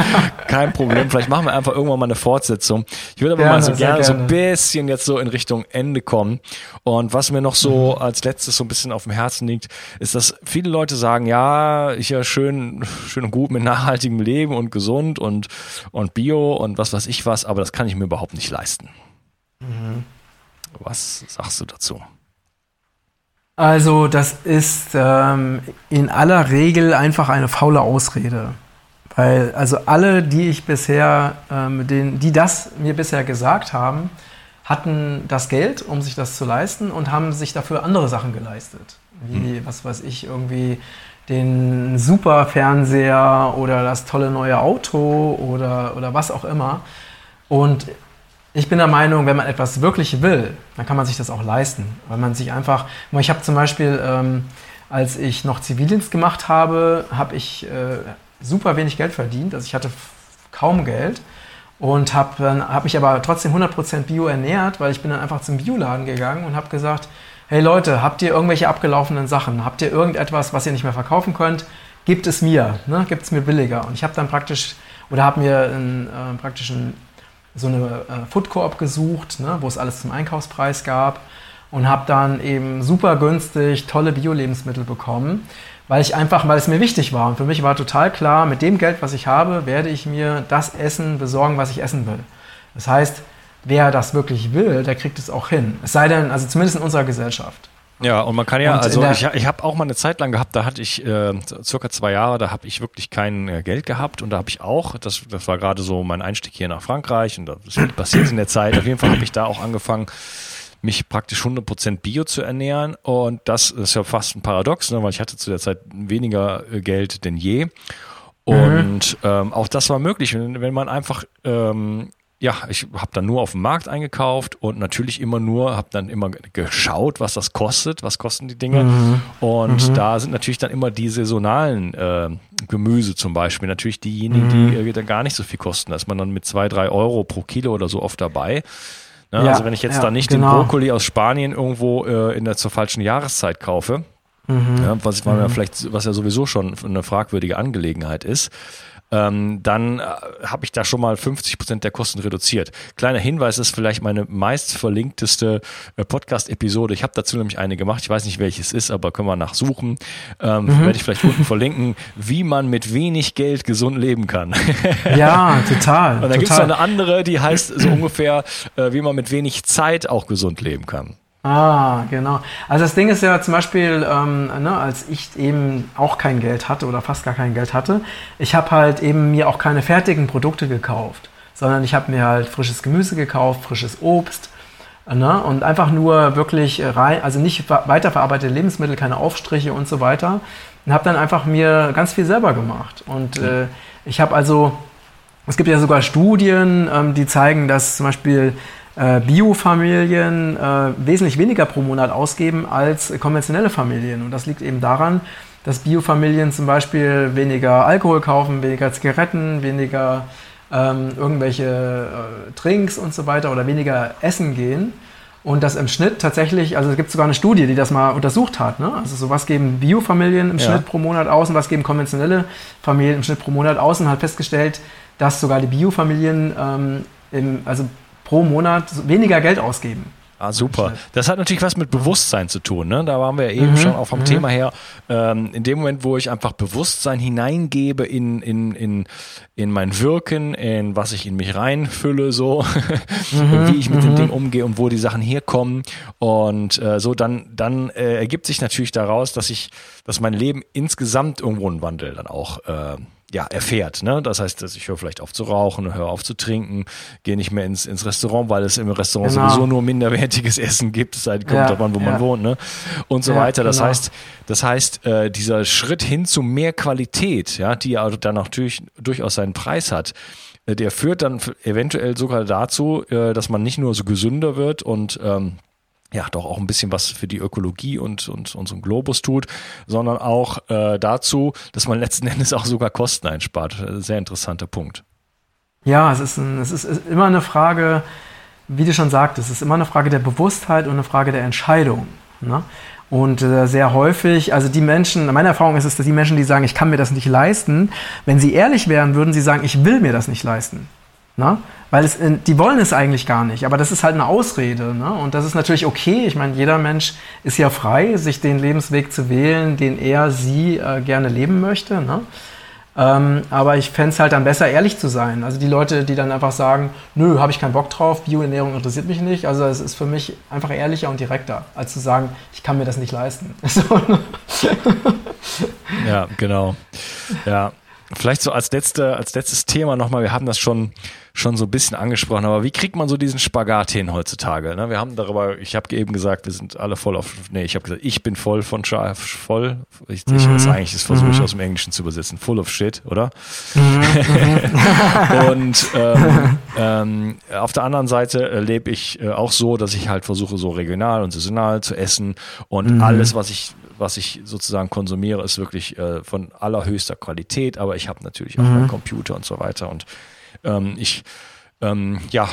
Kein Problem. Vielleicht machen wir einfach irgendwann mal eine Fortsetzung. Ich würde aber gerne, mal so gerne, gerne, so ein bisschen jetzt so in Richtung Ende kommen. Und was mir noch so mhm. als letztes so ein bisschen auf dem Herzen liegt, ist, dass viele Leute sagen, ja, ich ja schön, schön und gut mit nachhaltigem Leben und gesund und, und Bio und was weiß ich was, aber das kann ich mir überhaupt nicht leisten. Mhm. Was sagst du dazu? Also das ist ähm, in aller Regel einfach eine faule Ausrede. Weil also alle, die ich bisher, ähm, den, die das mir bisher gesagt haben, hatten das Geld, um sich das zu leisten und haben sich dafür andere Sachen geleistet. Wie, hm. was weiß ich, irgendwie den Superfernseher oder das tolle neue Auto oder, oder was auch immer. Und ich bin der Meinung, wenn man etwas wirklich will, dann kann man sich das auch leisten. Weil man sich einfach, ich habe zum Beispiel, ähm, als ich noch Zivildienst gemacht habe, habe ich äh, super wenig Geld verdient. Also ich hatte kaum Geld und habe hab mich aber trotzdem 100% Bio ernährt, weil ich bin dann einfach zum Bioladen gegangen und habe gesagt, hey Leute, habt ihr irgendwelche abgelaufenen Sachen? Habt ihr irgendetwas, was ihr nicht mehr verkaufen könnt? Gebt es mir, ne? gebt es mir billiger. Und ich habe dann praktisch, oder habe mir einen, äh, praktisch einen so eine äh, Food Coop gesucht, ne, wo es alles zum Einkaufspreis gab und habe dann eben super günstig tolle Bio-Lebensmittel bekommen, weil ich einfach, weil es mir wichtig war. Und für mich war total klar, mit dem Geld, was ich habe, werde ich mir das Essen besorgen, was ich essen will. Das heißt, wer das wirklich will, der kriegt es auch hin. Es sei denn, also zumindest in unserer Gesellschaft. Ja, und man kann ja, und also ich, ich habe auch mal eine Zeit lang gehabt, da hatte ich äh, circa zwei Jahre, da habe ich wirklich kein äh, Geld gehabt und da habe ich auch, das, das war gerade so mein Einstieg hier nach Frankreich und das ist passiert in der Zeit. Auf jeden Fall habe ich da auch angefangen, mich praktisch 100% Bio zu ernähren und das ist ja fast ein Paradox, ne, weil ich hatte zu der Zeit weniger äh, Geld denn je. Mhm. Und mhm. ähm, auch das war möglich, wenn, wenn man einfach ähm, ja, ich habe dann nur auf dem Markt eingekauft und natürlich immer nur, habe dann immer geschaut, was das kostet, was kosten die Dinge. Mhm. Und mhm. da sind natürlich dann immer die saisonalen äh, Gemüse zum Beispiel, natürlich diejenigen, mhm. die äh, dann gar nicht so viel kosten. Da ist man dann mit zwei, drei Euro pro Kilo oder so oft dabei. Ne? Ja, also wenn ich jetzt ja, da nicht genau. den Brokkoli aus Spanien irgendwo äh, in der zur falschen Jahreszeit kaufe, mhm. ja, was, was, ja mhm. vielleicht, was ja sowieso schon eine fragwürdige Angelegenheit ist, ähm, dann äh, habe ich da schon mal 50 Prozent der Kosten reduziert. Kleiner Hinweis ist vielleicht meine meist verlinkteste äh, Podcast-Episode. Ich habe dazu nämlich eine gemacht. Ich weiß nicht, welches ist, aber können wir nachsuchen. Ähm, mhm. Werde ich vielleicht unten verlinken, wie man mit wenig Geld gesund leben kann. ja, total. Und dann gibt es noch eine andere, die heißt so ungefähr, äh, wie man mit wenig Zeit auch gesund leben kann. Ah, genau. Also das Ding ist ja zum Beispiel, ähm, ne, als ich eben auch kein Geld hatte oder fast gar kein Geld hatte, ich habe halt eben mir auch keine fertigen Produkte gekauft, sondern ich habe mir halt frisches Gemüse gekauft, frisches Obst ne, und einfach nur wirklich rein, also nicht weiterverarbeitete Lebensmittel, keine Aufstriche und so weiter. Und habe dann einfach mir ganz viel selber gemacht. Und äh, ich habe also, es gibt ja sogar Studien, ähm, die zeigen, dass zum Beispiel äh, Bio-Familien äh, wesentlich weniger pro Monat ausgeben als konventionelle Familien. Und das liegt eben daran, dass Bio-Familien zum Beispiel weniger Alkohol kaufen, weniger Zigaretten, weniger ähm, irgendwelche äh, Trinks und so weiter oder weniger essen gehen. Und das im Schnitt tatsächlich, also es gibt sogar eine Studie, die das mal untersucht hat. Ne? Also so was geben Bio-Familien im ja. Schnitt pro Monat aus und was geben konventionelle Familien im Schnitt pro Monat aus und hat festgestellt, dass sogar die Bio-Familien ähm, im, also pro Monat weniger Geld ausgeben. Ah, super. Das hat natürlich was mit Bewusstsein zu tun. Ne? Da waren wir ja eben mhm. schon auch vom mhm. Thema her. Ähm, in dem Moment, wo ich einfach Bewusstsein hineingebe in, in, in, in mein Wirken, in was ich in mich reinfülle, so, mhm. wie ich mit mhm. dem Ding umgehe und wo die Sachen herkommen. Und äh, so, dann, dann äh, ergibt sich natürlich daraus, dass ich, dass mein Leben insgesamt irgendwo einen Wandel dann auch äh, ja, erfährt. Ne? Das heißt, dass ich höre vielleicht auf zu rauchen, höre auf zu trinken, gehe nicht mehr ins, ins Restaurant, weil es im Restaurant genau. sowieso nur minderwertiges Essen gibt, es halt, kommt ja, davon, wo ja. man wohnt, ne? Und so ja, weiter. Das genau. heißt, das heißt, äh, dieser Schritt hin zu mehr Qualität, ja, die ja dann natürlich durchaus seinen Preis hat, äh, der führt dann eventuell sogar dazu, äh, dass man nicht nur so gesünder wird und ähm, ja, doch auch ein bisschen was für die Ökologie und, und unseren Globus tut, sondern auch äh, dazu, dass man letzten Endes auch sogar Kosten einspart. Sehr interessanter Punkt. Ja, es ist, ein, es ist immer eine Frage, wie du schon sagtest, es ist immer eine Frage der Bewusstheit und eine Frage der Entscheidung. Ne? Und äh, sehr häufig, also die Menschen, meine Erfahrung ist es, dass die Menschen, die sagen, ich kann mir das nicht leisten, wenn sie ehrlich wären, würden sie sagen, ich will mir das nicht leisten. Ne? Weil es, die wollen es eigentlich gar nicht, aber das ist halt eine Ausrede. Ne? Und das ist natürlich okay. Ich meine, jeder Mensch ist ja frei, sich den Lebensweg zu wählen, den er, sie äh, gerne leben möchte. Ne? Ähm, aber ich fände es halt dann besser, ehrlich zu sein. Also die Leute, die dann einfach sagen, nö, habe ich keinen Bock drauf, Bioernährung interessiert mich nicht. Also es ist für mich einfach ehrlicher und direkter, als zu sagen, ich kann mir das nicht leisten. ja, genau. Ja. Vielleicht so als, letzte, als letztes Thema nochmal, wir haben das schon, schon so ein bisschen angesprochen, aber wie kriegt man so diesen Spagat hin heutzutage? Ne? Wir haben darüber, ich habe eben gesagt, wir sind alle voll auf, nee, ich habe gesagt, ich bin voll von voll, ich, mhm. ich das eigentlich, das versuche ich mhm. aus dem Englischen zu übersetzen, full of shit, oder? Mhm. Und ähm, ähm, auf der anderen Seite äh, lebe ich äh, auch so, dass ich halt versuche, so regional und saisonal zu essen und mhm. alles, was ich was ich sozusagen konsumiere, ist wirklich äh, von allerhöchster Qualität, aber ich habe natürlich auch mhm. meinen Computer und so weiter. Und ähm, ich ähm, ja,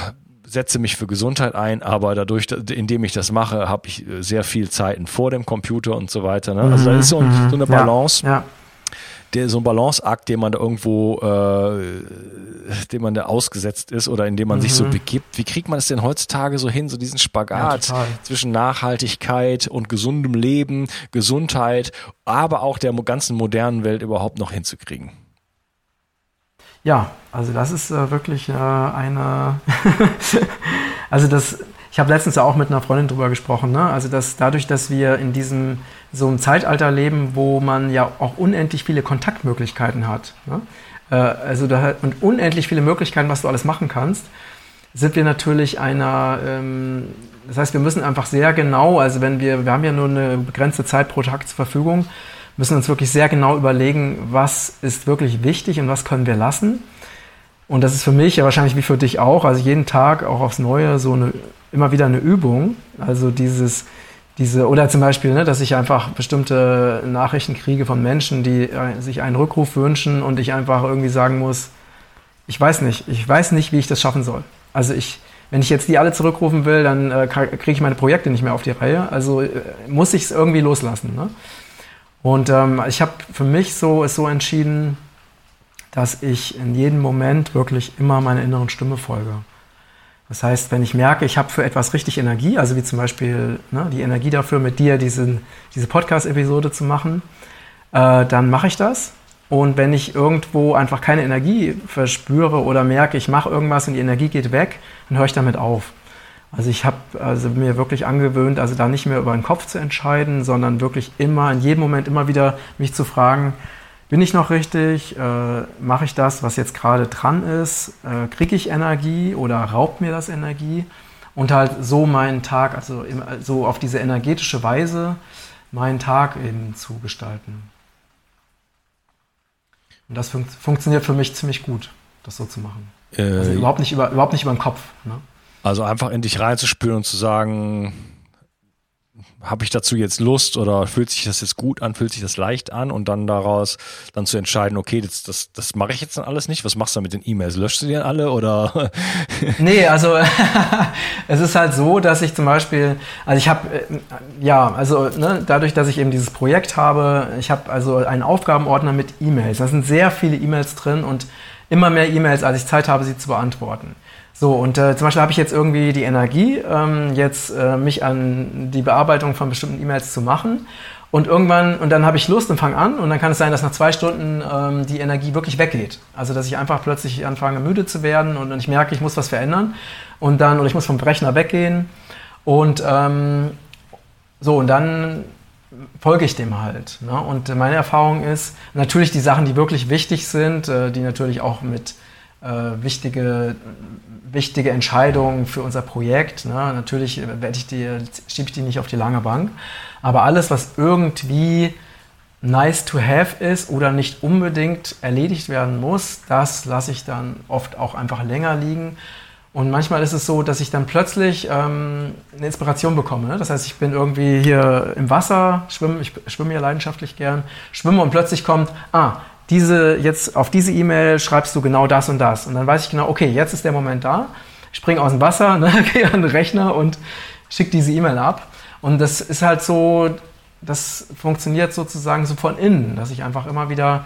setze mich für Gesundheit ein, aber dadurch, indem ich das mache, habe ich äh, sehr viel Zeiten vor dem Computer und so weiter. Ne? Also da ist so, mhm. so eine Balance. Ja, ja der, so ein Balanceakt, den man da irgendwo, äh, dem man da ausgesetzt ist oder in dem man mhm. sich so mhm. begibt. Wie kriegt man es denn heutzutage so hin, so diesen Spagat ja, zwischen Nachhaltigkeit und gesundem Leben, Gesundheit, aber auch der ganzen modernen Welt überhaupt noch hinzukriegen? Ja, also das ist äh, wirklich äh, eine, also das, ich habe letztens auch mit einer Freundin drüber gesprochen, ne? also dass dadurch, dass wir in diesem so einem Zeitalter leben, wo man ja auch unendlich viele Kontaktmöglichkeiten hat, ne? äh, also da, und unendlich viele Möglichkeiten, was du alles machen kannst, sind wir natürlich einer, ähm, das heißt, wir müssen einfach sehr genau, also wenn wir, wir haben ja nur eine begrenzte Zeit pro Tag zur Verfügung, müssen uns wirklich sehr genau überlegen, was ist wirklich wichtig und was können wir lassen. Und das ist für mich ja wahrscheinlich wie für dich auch, also jeden Tag auch aufs Neue so eine, immer wieder eine Übung. Also dieses, diese, oder zum Beispiel, ne, dass ich einfach bestimmte Nachrichten kriege von Menschen, die äh, sich einen Rückruf wünschen und ich einfach irgendwie sagen muss, ich weiß nicht, ich weiß nicht, wie ich das schaffen soll. Also ich, wenn ich jetzt die alle zurückrufen will, dann äh, kriege ich meine Projekte nicht mehr auf die Reihe. Also äh, muss ich es irgendwie loslassen. Ne? Und ähm, ich habe für mich so es so entschieden, dass ich in jedem Moment wirklich immer meiner inneren Stimme folge. Das heißt, wenn ich merke, ich habe für etwas richtig Energie, also wie zum Beispiel ne, die Energie dafür, mit dir diesen, diese Podcast-Episode zu machen, äh, dann mache ich das. Und wenn ich irgendwo einfach keine Energie verspüre oder merke, ich mache irgendwas und die Energie geht weg, dann höre ich damit auf. Also ich habe also mir wirklich angewöhnt, also da nicht mehr über den Kopf zu entscheiden, sondern wirklich immer, in jedem Moment immer wieder mich zu fragen, bin ich noch richtig? Äh, Mache ich das, was jetzt gerade dran ist? Äh, Kriege ich Energie oder raubt mir das Energie? Und halt so meinen Tag, also so auf diese energetische Weise meinen Tag eben zu gestalten. Und das fun funktioniert für mich ziemlich gut, das so zu machen. Äh, also überhaupt nicht über, überhaupt nicht über den Kopf. Ne? Also einfach in dich reinzuspüren und zu sagen, habe ich dazu jetzt Lust oder fühlt sich das jetzt gut an, fühlt sich das leicht an und dann daraus dann zu entscheiden, okay, das, das, das mache ich jetzt dann alles nicht. Was machst du mit den E-Mails? Löschst du die dann alle oder? nee, also es ist halt so, dass ich zum Beispiel, also ich habe, äh, ja, also ne, dadurch, dass ich eben dieses Projekt habe, ich habe also einen Aufgabenordner mit E-Mails. Da sind sehr viele E-Mails drin und immer mehr E-Mails, als ich Zeit habe, sie zu beantworten. So, und äh, zum Beispiel habe ich jetzt irgendwie die Energie, ähm, jetzt äh, mich an die Bearbeitung von bestimmten E-Mails zu machen. Und irgendwann, und dann habe ich Lust und fange an und dann kann es sein, dass nach zwei Stunden ähm, die Energie wirklich weggeht. Also dass ich einfach plötzlich anfange müde zu werden und, ich merke, ich muss was verändern und dann, oder ich muss vom Rechner weggehen. Und ähm, so, und dann folge ich dem halt. Ne? Und meine Erfahrung ist, natürlich die Sachen, die wirklich wichtig sind, äh, die natürlich auch mit äh, wichtige wichtige Entscheidungen für unser Projekt. Ne? Natürlich werde ich die, schiebe ich die nicht auf die lange Bank. Aber alles, was irgendwie nice to have ist oder nicht unbedingt erledigt werden muss, das lasse ich dann oft auch einfach länger liegen. Und manchmal ist es so, dass ich dann plötzlich ähm, eine Inspiration bekomme. Ne? Das heißt, ich bin irgendwie hier im Wasser, schwimme, ich schwimme ja leidenschaftlich gern, schwimme und plötzlich kommt, ah, diese, jetzt auf diese E-Mail schreibst du genau das und das. Und dann weiß ich genau, okay, jetzt ist der Moment da. Ich springe aus dem Wasser, ne, gehe an den Rechner und schicke diese E-Mail ab. Und das ist halt so, das funktioniert sozusagen so von innen, dass ich einfach immer wieder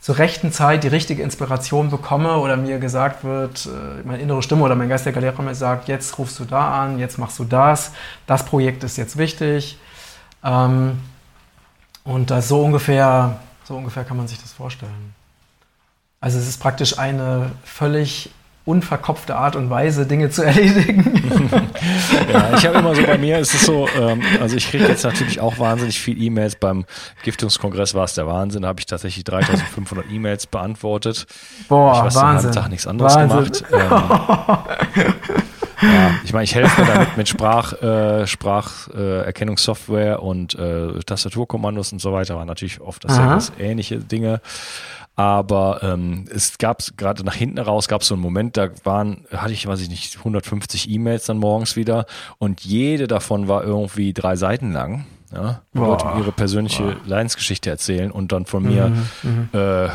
zur rechten Zeit die richtige Inspiration bekomme oder mir gesagt wird, äh, meine innere Stimme oder mein geistiger Lehrer mir sagt, jetzt rufst du da an, jetzt machst du das, das Projekt ist jetzt wichtig. Ähm, und das so ungefähr so ungefähr kann man sich das vorstellen. Also es ist praktisch eine völlig unverkopfte Art und Weise, Dinge zu erledigen. ja, ich habe immer so bei mir ist es so, ähm, also ich kriege jetzt natürlich auch wahnsinnig viel E-Mails. Beim Giftungskongress war es der Wahnsinn. Da habe ich tatsächlich 3500 E-Mails beantwortet. Boah, ich weiß, Wahnsinn. Tag nichts anderes Wahnsinn. gemacht. Ähm, ja, ich meine, ich helfe mir damit mit Sprach, äh, Spracherkennungssoftware äh, und äh, Tastaturkommandos und so weiter. War natürlich oft das ja ähnliche Dinge. Aber ähm, es gab gerade nach hinten raus gab es so einen Moment, da waren, hatte ich, weiß ich nicht, 150 E-Mails dann morgens wieder und jede davon war irgendwie drei Seiten lang. Ja, Leute ihre persönliche Boah. Leidensgeschichte erzählen und dann von mir mhm, mhm. äh,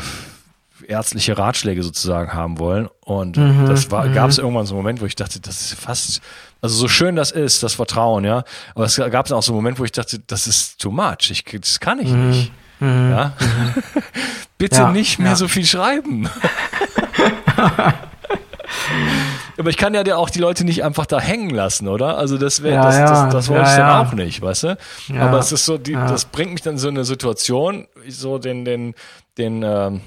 ärztliche Ratschläge sozusagen haben wollen. Und mhm, das war, mhm. gab es irgendwann so einen Moment, wo ich dachte, das ist fast, also so schön das ist, das Vertrauen, ja. Aber es gab auch so einen Moment, wo ich dachte, das ist too much. Ich, das kann ich mhm. nicht. Mhm. Ja? Bitte ja, nicht mehr ja. so viel schreiben. Aber ich kann ja auch die Leute nicht einfach da hängen lassen, oder? Also das wäre, ja, das, das, das, das wollte ich dann auch nicht, weißt du? Aber es ist so, die, das bringt mich dann in so eine Situation, so den, den, den, ähm,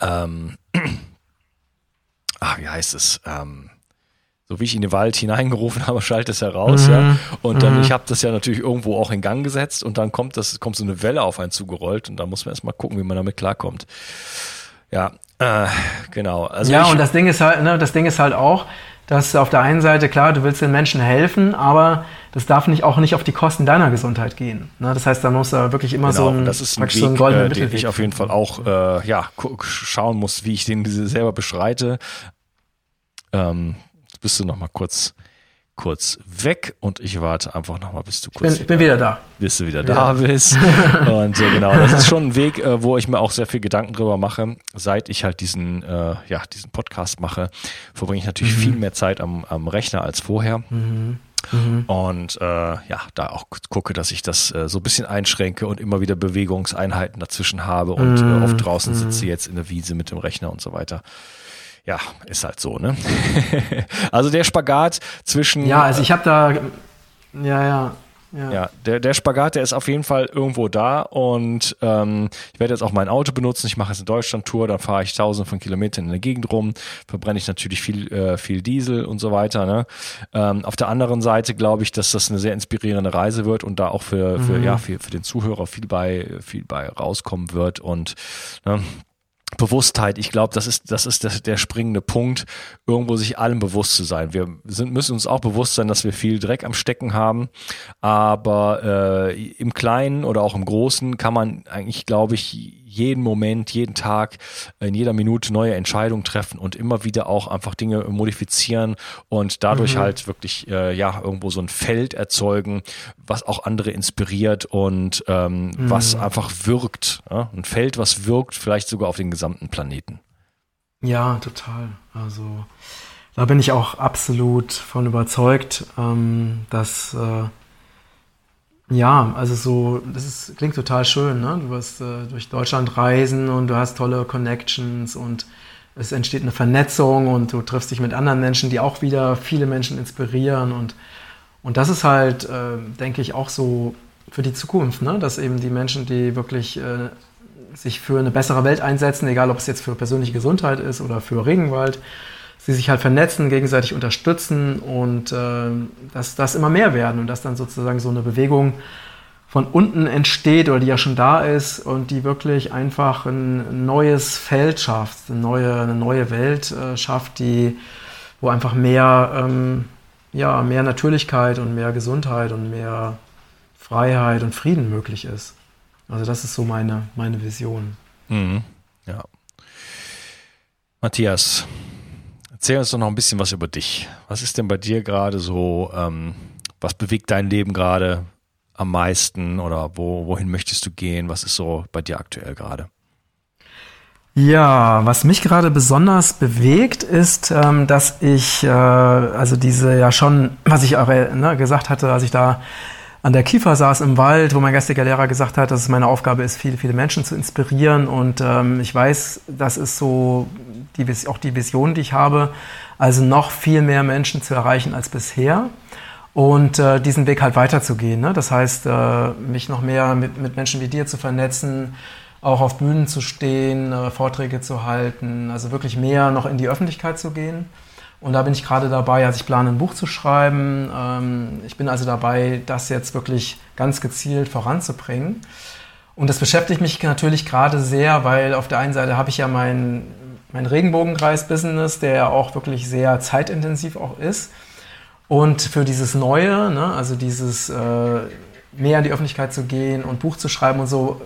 ähm, ach, wie heißt es? Ähm, so wie ich in den Wald hineingerufen habe, schaltet es heraus, mhm. ja. Und dann, mhm. ich habe das ja natürlich irgendwo auch in Gang gesetzt und dann kommt das, kommt so eine Welle auf einen zugerollt und da muss man erstmal gucken, wie man damit klarkommt. Ja, äh, genau. Also ja, und das Ding ist halt, ne, das Ding ist halt auch, dass auf der einen Seite, klar, du willst den Menschen helfen, aber das darf nicht auch nicht auf die Kosten deiner Gesundheit gehen. Ne? Das heißt, da muss da wirklich immer genau, so ein, das ist ein, Weg, so ein goldenen äh, Mittelweg. Den ich auf jeden Fall auch äh, ja, schauen muss, wie ich den selber beschreite. Ähm, bist du noch mal kurz kurz weg und ich warte einfach nochmal, bis du kurz. Ich bin, bin wieder da. Bis du wieder, da bist. und äh, genau, das ist schon ein Weg, äh, wo ich mir auch sehr viel Gedanken drüber mache. Seit ich halt diesen, äh, ja, diesen Podcast mache, verbringe ich natürlich mhm. viel mehr Zeit am, am Rechner als vorher. Mhm. Mhm. Und äh, ja, da auch gucke, dass ich das äh, so ein bisschen einschränke und immer wieder Bewegungseinheiten dazwischen habe und mhm. äh, oft draußen sitze mhm. jetzt in der Wiese mit dem Rechner und so weiter ja, ist halt so, ne? also der Spagat zwischen. Ja, also ich habe da. Ja, ja. Ja. ja, der, der Spagat, der ist auf jeden Fall irgendwo da und ähm, ich werde jetzt auch mein Auto benutzen. Ich mache jetzt eine Deutschland-Tour, dann fahre ich tausende von Kilometern in der Gegend rum, verbrenne ich natürlich viel, äh, viel Diesel und so weiter. Ne? Ähm, auf der anderen Seite glaube ich, dass das eine sehr inspirierende Reise wird und da auch für, für, mhm. ja, für, für den Zuhörer viel bei, viel bei rauskommen wird und ne, Bewusstheit, ich glaube, das ist, das ist der, der springende Punkt, irgendwo sich allem bewusst zu sein. Wir sind, müssen uns auch bewusst sein, dass wir viel Dreck am Stecken haben, aber äh, im Kleinen oder auch im Großen kann man eigentlich, glaube ich, jeden Moment, jeden Tag, in jeder Minute neue Entscheidungen treffen und immer wieder auch einfach Dinge modifizieren und dadurch mhm. halt wirklich äh, ja irgendwo so ein Feld erzeugen, was auch andere inspiriert und ähm, mhm. was einfach wirkt. Ja? Ein Feld, was wirkt, vielleicht sogar auf den gesamten Planeten. Ja, total. Also da bin ich auch absolut von überzeugt, ähm, dass äh, ja, also so, das ist, klingt total schön, ne? Du wirst äh, durch Deutschland reisen und du hast tolle Connections und es entsteht eine Vernetzung und du triffst dich mit anderen Menschen, die auch wieder viele Menschen inspirieren und, und das ist halt, äh, denke ich, auch so für die Zukunft, ne? dass eben die Menschen, die wirklich äh, sich für eine bessere Welt einsetzen, egal ob es jetzt für persönliche Gesundheit ist oder für Regenwald, sie sich halt vernetzen, gegenseitig unterstützen und äh, dass das immer mehr werden und dass dann sozusagen so eine Bewegung von unten entsteht oder die ja schon da ist und die wirklich einfach ein neues Feld schafft, eine neue, eine neue Welt äh, schafft, die, wo einfach mehr, ähm, ja, mehr Natürlichkeit und mehr Gesundheit und mehr Freiheit und Frieden möglich ist. Also das ist so meine, meine Vision. Mhm. Ja. Matthias, Erzähl uns doch noch ein bisschen was über dich. Was ist denn bei dir gerade so, ähm, was bewegt dein Leben gerade am meisten oder wo, wohin möchtest du gehen? Was ist so bei dir aktuell gerade? Ja, was mich gerade besonders bewegt, ist, ähm, dass ich, äh, also diese ja schon, was ich auch äh, ne, gesagt hatte, als ich da an der Kiefer saß im Wald, wo mein geistiger Lehrer gesagt hat, dass es meine Aufgabe ist, viele, viele Menschen zu inspirieren. Und ähm, ich weiß, das ist so die, auch die Vision, die ich habe, also noch viel mehr Menschen zu erreichen als bisher und äh, diesen Weg halt weiterzugehen. Ne? Das heißt, äh, mich noch mehr mit, mit Menschen wie dir zu vernetzen, auch auf Bühnen zu stehen, äh, Vorträge zu halten, also wirklich mehr noch in die Öffentlichkeit zu gehen. Und da bin ich gerade dabei, also ich plane ein Buch zu schreiben. Ähm, ich bin also dabei, das jetzt wirklich ganz gezielt voranzubringen. Und das beschäftigt mich natürlich gerade sehr, weil auf der einen Seite habe ich ja mein, mein Regenbogenkreis-Business, der ja auch wirklich sehr zeitintensiv auch ist. Und für dieses Neue, ne, also dieses äh, mehr in die Öffentlichkeit zu gehen und Buch zu schreiben und so,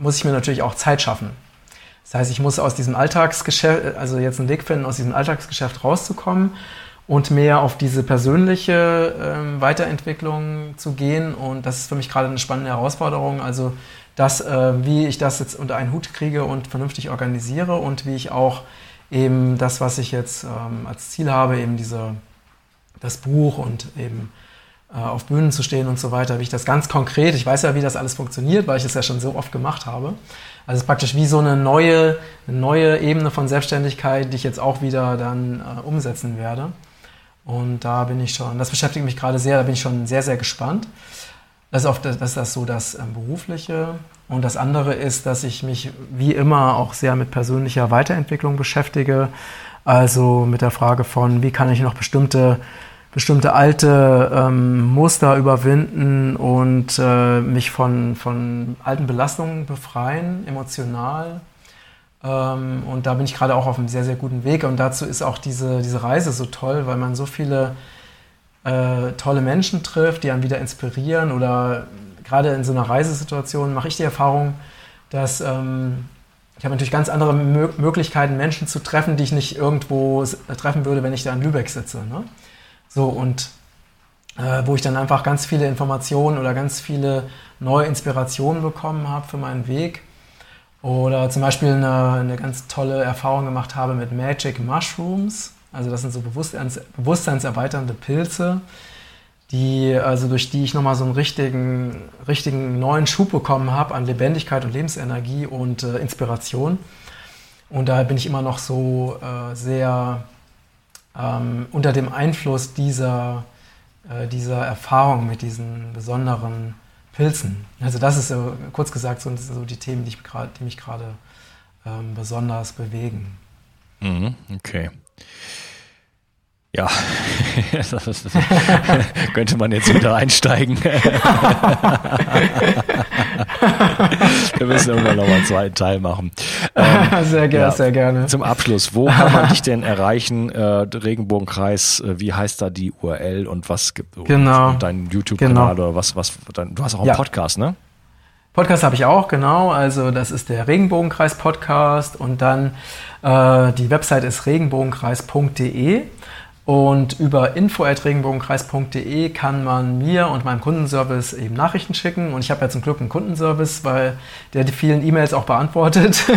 muss ich mir natürlich auch Zeit schaffen. Das heißt, ich muss aus diesem Alltagsgeschäft, also jetzt einen Weg finden, aus diesem Alltagsgeschäft rauszukommen und mehr auf diese persönliche ähm, Weiterentwicklung zu gehen. Und das ist für mich gerade eine spannende Herausforderung. Also das, äh, wie ich das jetzt unter einen Hut kriege und vernünftig organisiere und wie ich auch eben das, was ich jetzt ähm, als Ziel habe, eben diese, das Buch und eben auf Bühnen zu stehen und so weiter, wie ich das ganz konkret, ich weiß ja, wie das alles funktioniert, weil ich es ja schon so oft gemacht habe, also es ist praktisch wie so eine neue, eine neue Ebene von Selbstständigkeit, die ich jetzt auch wieder dann äh, umsetzen werde. Und da bin ich schon, das beschäftigt mich gerade sehr, da bin ich schon sehr, sehr gespannt. Das ist, oft, das, ist das so das ähm, Berufliche. Und das andere ist, dass ich mich wie immer auch sehr mit persönlicher Weiterentwicklung beschäftige. Also mit der Frage von, wie kann ich noch bestimmte, bestimmte alte ähm, Muster überwinden und äh, mich von, von alten Belastungen befreien, emotional. Ähm, und da bin ich gerade auch auf einem sehr, sehr guten Weg. Und dazu ist auch diese, diese Reise so toll, weil man so viele äh, tolle Menschen trifft, die einen wieder inspirieren. Oder gerade in so einer Reisesituation mache ich die Erfahrung, dass ähm, ich habe natürlich ganz andere Mö Möglichkeiten, Menschen zu treffen, die ich nicht irgendwo treffen würde, wenn ich da in Lübeck sitze. Ne? So, und äh, wo ich dann einfach ganz viele Informationen oder ganz viele neue Inspirationen bekommen habe für meinen Weg. Oder zum Beispiel eine, eine ganz tolle Erfahrung gemacht habe mit Magic Mushrooms. Also das sind so Bewusstseins, bewusstseinserweiternde Pilze, die, also durch die ich nochmal so einen richtigen, richtigen neuen Schub bekommen habe an Lebendigkeit und Lebensenergie und äh, Inspiration. Und da bin ich immer noch so äh, sehr ähm, unter dem Einfluss dieser, äh, dieser Erfahrung mit diesen besonderen Pilzen. Also das ist so, kurz gesagt so, so die Themen, die, ich grad, die mich gerade ähm, besonders bewegen. Mhm, okay. Ja, könnte man jetzt wieder einsteigen. Wir müssen irgendwann noch mal einen zweiten Teil machen. Ähm, sehr gerne, ja, sehr gerne. Zum Abschluss, wo kann man dich denn erreichen? Äh, Regenbogenkreis, äh, wie heißt da die URL und was gibt genau. dein YouTube-Kanal genau. oder was, was, dein, du hast auch einen ja. Podcast, ne? Podcast habe ich auch, genau. Also das ist der Regenbogenkreis Podcast und dann äh, die Website ist regenbogenkreis.de. Und über info.regenbogenkreis.de kann man mir und meinem Kundenservice eben Nachrichten schicken. Und ich habe ja zum Glück einen Kundenservice, weil der die vielen E-Mails auch beantwortet.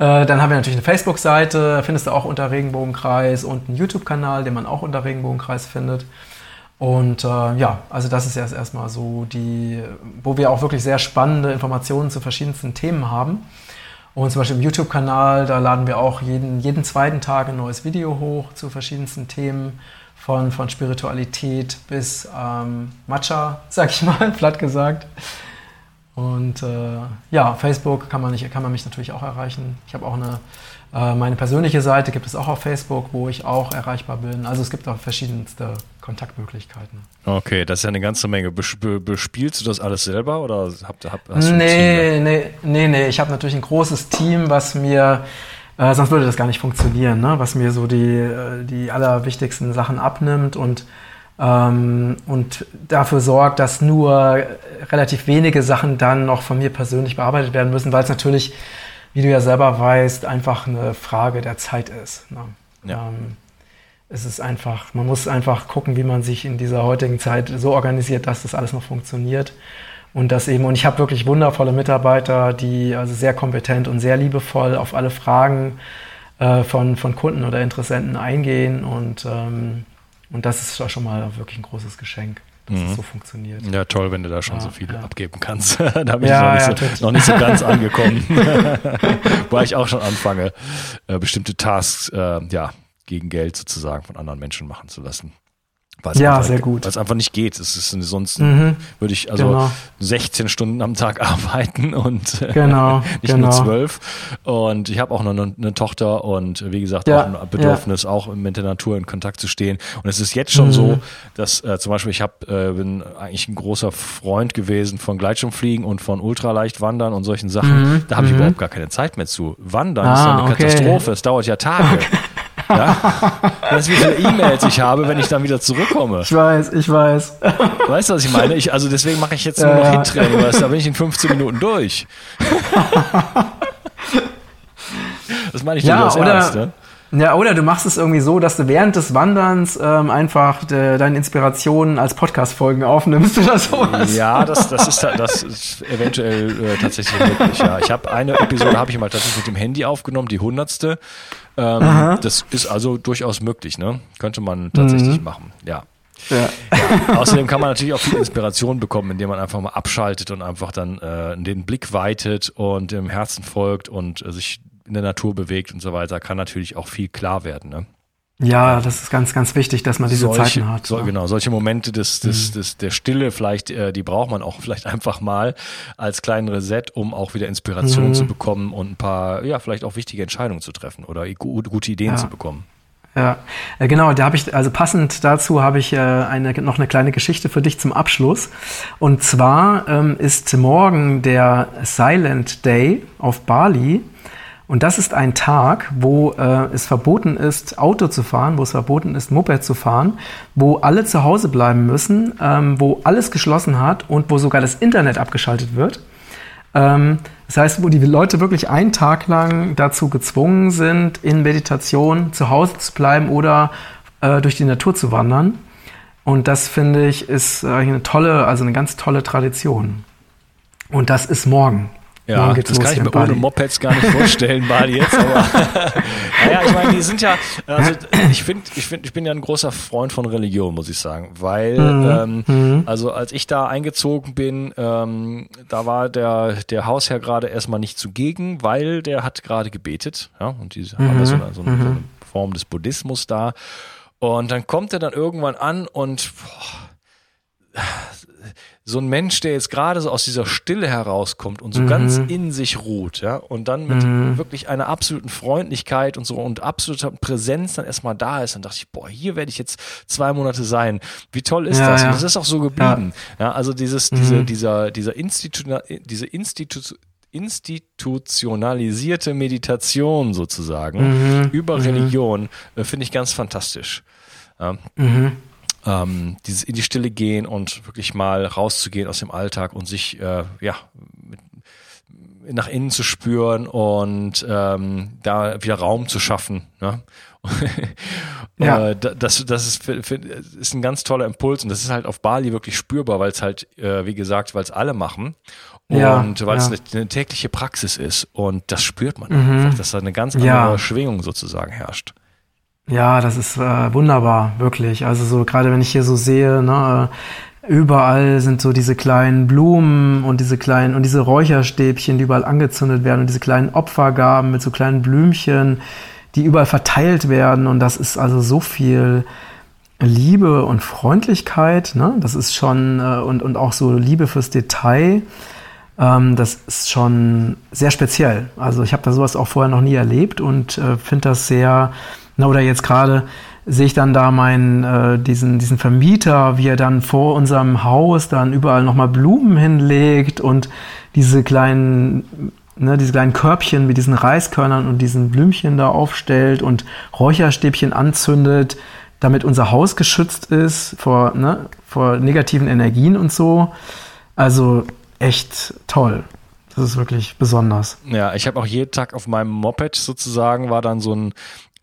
Äh, dann haben wir natürlich eine Facebook-Seite, findest du auch unter Regenbogenkreis und einen YouTube-Kanal, den man auch unter Regenbogenkreis findet. Und äh, ja, also das ist erst erstmal so die, wo wir auch wirklich sehr spannende Informationen zu verschiedensten Themen haben. Und zum Beispiel im YouTube-Kanal, da laden wir auch jeden, jeden zweiten Tag ein neues Video hoch zu verschiedensten Themen, von, von Spiritualität bis ähm, Matcha, sag ich mal, platt gesagt. Und äh, ja, Facebook kann man, nicht, kann man mich natürlich auch erreichen. Ich habe auch eine meine persönliche Seite gibt es auch auf Facebook, wo ich auch erreichbar bin. Also es gibt auch verschiedenste Kontaktmöglichkeiten. Okay, das ist ja eine ganze Menge. Bespielst du das alles selber oder habt, habt, hast du nee, nee, nee, nee. Ich habe natürlich ein großes Team, was mir, äh, sonst würde das gar nicht funktionieren, ne? was mir so die, äh, die allerwichtigsten Sachen abnimmt und ähm, und dafür sorgt, dass nur relativ wenige Sachen dann noch von mir persönlich bearbeitet werden müssen, weil es natürlich wie du ja selber weißt, einfach eine Frage der Zeit ist. Ne? Ja. Ähm, es ist einfach, man muss einfach gucken, wie man sich in dieser heutigen Zeit so organisiert, dass das alles noch funktioniert. Und das eben, und ich habe wirklich wundervolle Mitarbeiter, die also sehr kompetent und sehr liebevoll auf alle Fragen äh, von, von Kunden oder Interessenten eingehen. Und, ähm, und das ist schon mal wirklich ein großes Geschenk dass mhm. es so funktioniert. Ja, toll, wenn du da schon ja, so viel ja. abgeben kannst. da bin ja, ich noch nicht, so, noch nicht, so, ganz angekommen. Weil ich auch schon anfange, äh, bestimmte Tasks äh, ja, gegen Geld sozusagen von anderen Menschen machen zu lassen. Weil's ja, sehr gut. Weil es einfach nicht geht. Es ist sonst mhm. würde ich also genau. 16 Stunden am Tag arbeiten und äh, genau, nicht genau. nur 12. Und ich habe auch noch eine, eine, Tochter und wie gesagt ja, auch ein Bedürfnis, ja. auch mit der Natur in Kontakt zu stehen. Und es ist jetzt schon mhm. so, dass äh, zum Beispiel ich hab, äh, bin eigentlich ein großer Freund gewesen von Gleitschirmfliegen und von Ultraleichtwandern und solchen Sachen. Mhm. Da habe ich mhm. überhaupt gar keine Zeit mehr zu. Wandern ah, ist eine okay. Katastrophe. Es dauert ja Tage. Okay. Ja? Weißt du, wie viele E-Mails ich habe, wenn ich dann wieder zurückkomme? Ich weiß, ich weiß. Weißt du, was ich meine? Ich, also deswegen mache ich jetzt nur ja, noch ja. Hintraining, weißt du, da bin ich in 15 Minuten durch. das meine ich ja, oder, ernst, ne? Ja, oder du machst es irgendwie so, dass du während des Wanderns ähm, einfach de, deine Inspirationen als Podcast-Folgen aufnimmst oder sowas. Ja, das, das, ist, das ist eventuell äh, tatsächlich möglich, ja. Ich habe eine Episode, habe ich mal tatsächlich mit dem Handy aufgenommen, die hundertste. Ähm, das ist also durchaus möglich, ne? Könnte man tatsächlich mhm. machen, ja. Ja. ja. Außerdem kann man natürlich auch viel Inspiration bekommen, indem man einfach mal abschaltet und einfach dann äh, den Blick weitet und dem Herzen folgt und äh, sich in der Natur bewegt und so weiter, kann natürlich auch viel klar werden. Ne? Ja, das ist ganz, ganz wichtig, dass man diese solche, Zeiten hat. So, ja. Genau, solche Momente des, des, Mhm. des, der Stille vielleicht, äh, die braucht man auch vielleicht einfach mal als kleinen Reset, um auch wieder Inspiration Mhm. zu bekommen und ein paar, ja, vielleicht auch wichtige Entscheidungen zu treffen oder gu gute Ideen Ja. zu bekommen. Ja, äh, genau, da habe ich, also passend dazu habe ich äh, eine, noch eine kleine Geschichte für dich zum Abschluss. Und zwar ähm, ist morgen der Silent Day auf Bali. Und das ist ein Tag, wo äh, es verboten ist, Auto zu fahren, wo es verboten ist, Moped zu fahren, wo alle zu Hause bleiben müssen, ähm, wo alles geschlossen hat und wo sogar das Internet abgeschaltet wird. Ähm, das heißt, wo die Leute wirklich einen Tag lang dazu gezwungen sind, in Meditation zu Hause zu bleiben oder äh, durch die Natur zu wandern. Und das finde ich ist äh, eine tolle, also eine ganz tolle Tradition. Und das ist morgen. Ja, das los kann ich mir Bali. ohne Mopeds gar nicht vorstellen, Bali jetzt. Aber naja, ich meine, die sind ja, also ich finde, ich finde, ich bin ja ein großer Freund von Religion, muss ich sagen, weil, Mhm. ähm, also als ich da eingezogen bin, ähm, da war der der Hausherr gerade erstmal nicht zugegen, weil der hat gerade gebetet, ja, und die haben Mhm. ja so eine, so, eine, so eine Form des Buddhismus da. Und dann kommt er dann irgendwann an und boah, so ein Mensch, der jetzt gerade so aus dieser Stille herauskommt und so Mhm. ganz in sich ruht, ja, und dann mit wirklich einer absoluten Freundlichkeit und so und absoluter Präsenz dann erstmal da ist, dann dachte ich, boah, hier werde ich jetzt zwei Monate sein. Wie toll ist Ja, das? ja. Und das ist auch so geblieben. Ja, also dieses, diese, dieser, dieser Institu diese Institu institutionalisierte Meditation sozusagen über Religion äh, finde ich ganz fantastisch. Ja ähm, dieses in die Stille gehen und wirklich mal rauszugehen aus dem Alltag und sich äh, ja mit, nach innen zu spüren und ähm, da wieder Raum zu schaffen. Ne? Ja. Äh, da- das, das ist, ist ein ganz toller Impuls und das ist halt auf Bali wirklich spürbar, weil es halt, äh, wie gesagt, weil es alle machen und Ja, weil es ja. eine, eine tägliche Praxis ist und das spürt man einfach, dass da eine ganz andere. Schwingung sozusagen herrscht. Ja, das ist äh, wunderbar, wirklich. Also so gerade wenn ich hier so sehe, ne, äh, überall sind so diese kleinen Blumen und diese kleinen und diese Räucherstäbchen, die überall angezündet werden und diese kleinen Opfergaben mit so kleinen Blümchen, die überall verteilt werden und das ist also so viel Liebe und Freundlichkeit, ne? Das ist schon äh, und und auch so Liebe fürs Detail. Ähm, das ist schon sehr speziell. Also ich habe da sowas auch vorher noch nie erlebt und äh, finde das sehr, na oder jetzt gerade sehe ich dann da meinen, äh, diesen, diesen Vermieter, wie er dann vor unserem Haus dann überall nochmal Blumen hinlegt und diese kleinen, ne, diese kleinen Körbchen mit diesen Reiskörnern und diesen Blümchen da aufstellt und Räucherstäbchen anzündet, damit unser Haus geschützt ist vor, ne, vor negativen Energien und so. Also echt toll. Das ist wirklich besonders. Ja, ich habe auch jeden Tag auf meinem Moped sozusagen war dann so ein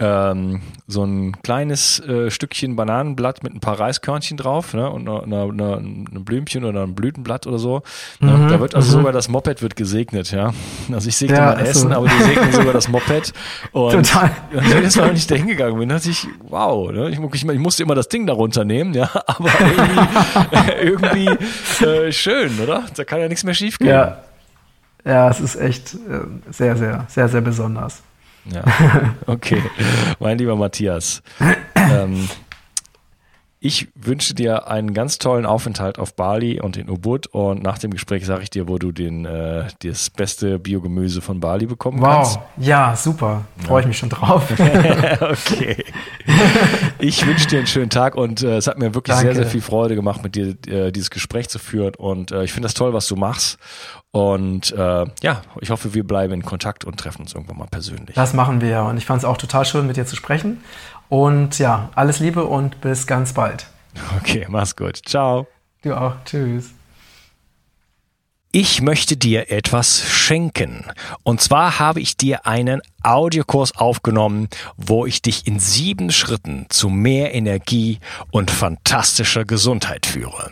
ähm, so ein kleines äh, Stückchen Bananenblatt mit ein paar Reiskörnchen drauf ne, und ein Blümchen oder ein Blütenblatt oder so. Ne, Mhm, da wird also mhm. sogar das Moped wird gesegnet, ja. Also ich segne Ja, mein ist so. Essen, aber die segnen sogar das Moped. Und Total. und jedes Mal, wenn ich da hingegangen bin, dachte ich, wow, ne? ich, ich, ich musste immer das Ding da runternehmen, ja, aber irgendwie, irgendwie äh, schön, oder? Da kann ja nichts mehr schief gehen. Ja. Ja, es ist echt äh, sehr, sehr, sehr, sehr besonders. Ja, okay. Mein lieber Matthias, ähm, ich wünsche dir einen ganz tollen Aufenthalt auf Bali und in Ubud und nach dem Gespräch sage ich dir, wo du den, äh, das beste Biogemüse von Bali bekommen Wow. Ja, super. Freue ich mich schon drauf. kannst. okay. Ich wünsche dir einen schönen Tag und äh, es hat mir wirklich sehr, Danke. sehr viel Freude gemacht, mit dir äh, dieses Gespräch zu führen und äh, ich finde das toll, was du machst und äh, ja, ich hoffe, wir bleiben in Kontakt und treffen uns irgendwann mal persönlich. Das machen wir ja. Und ich fand es auch total schön, mit dir zu sprechen. Und ja, alles Liebe und bis ganz bald. Okay, mach's gut. Ciao. Du auch. Tschüss. Ich möchte dir etwas schenken. Und zwar habe ich dir einen Audiokurs aufgenommen, wo ich dich in sieben Schritten zu mehr Energie und fantastischer Gesundheit führe.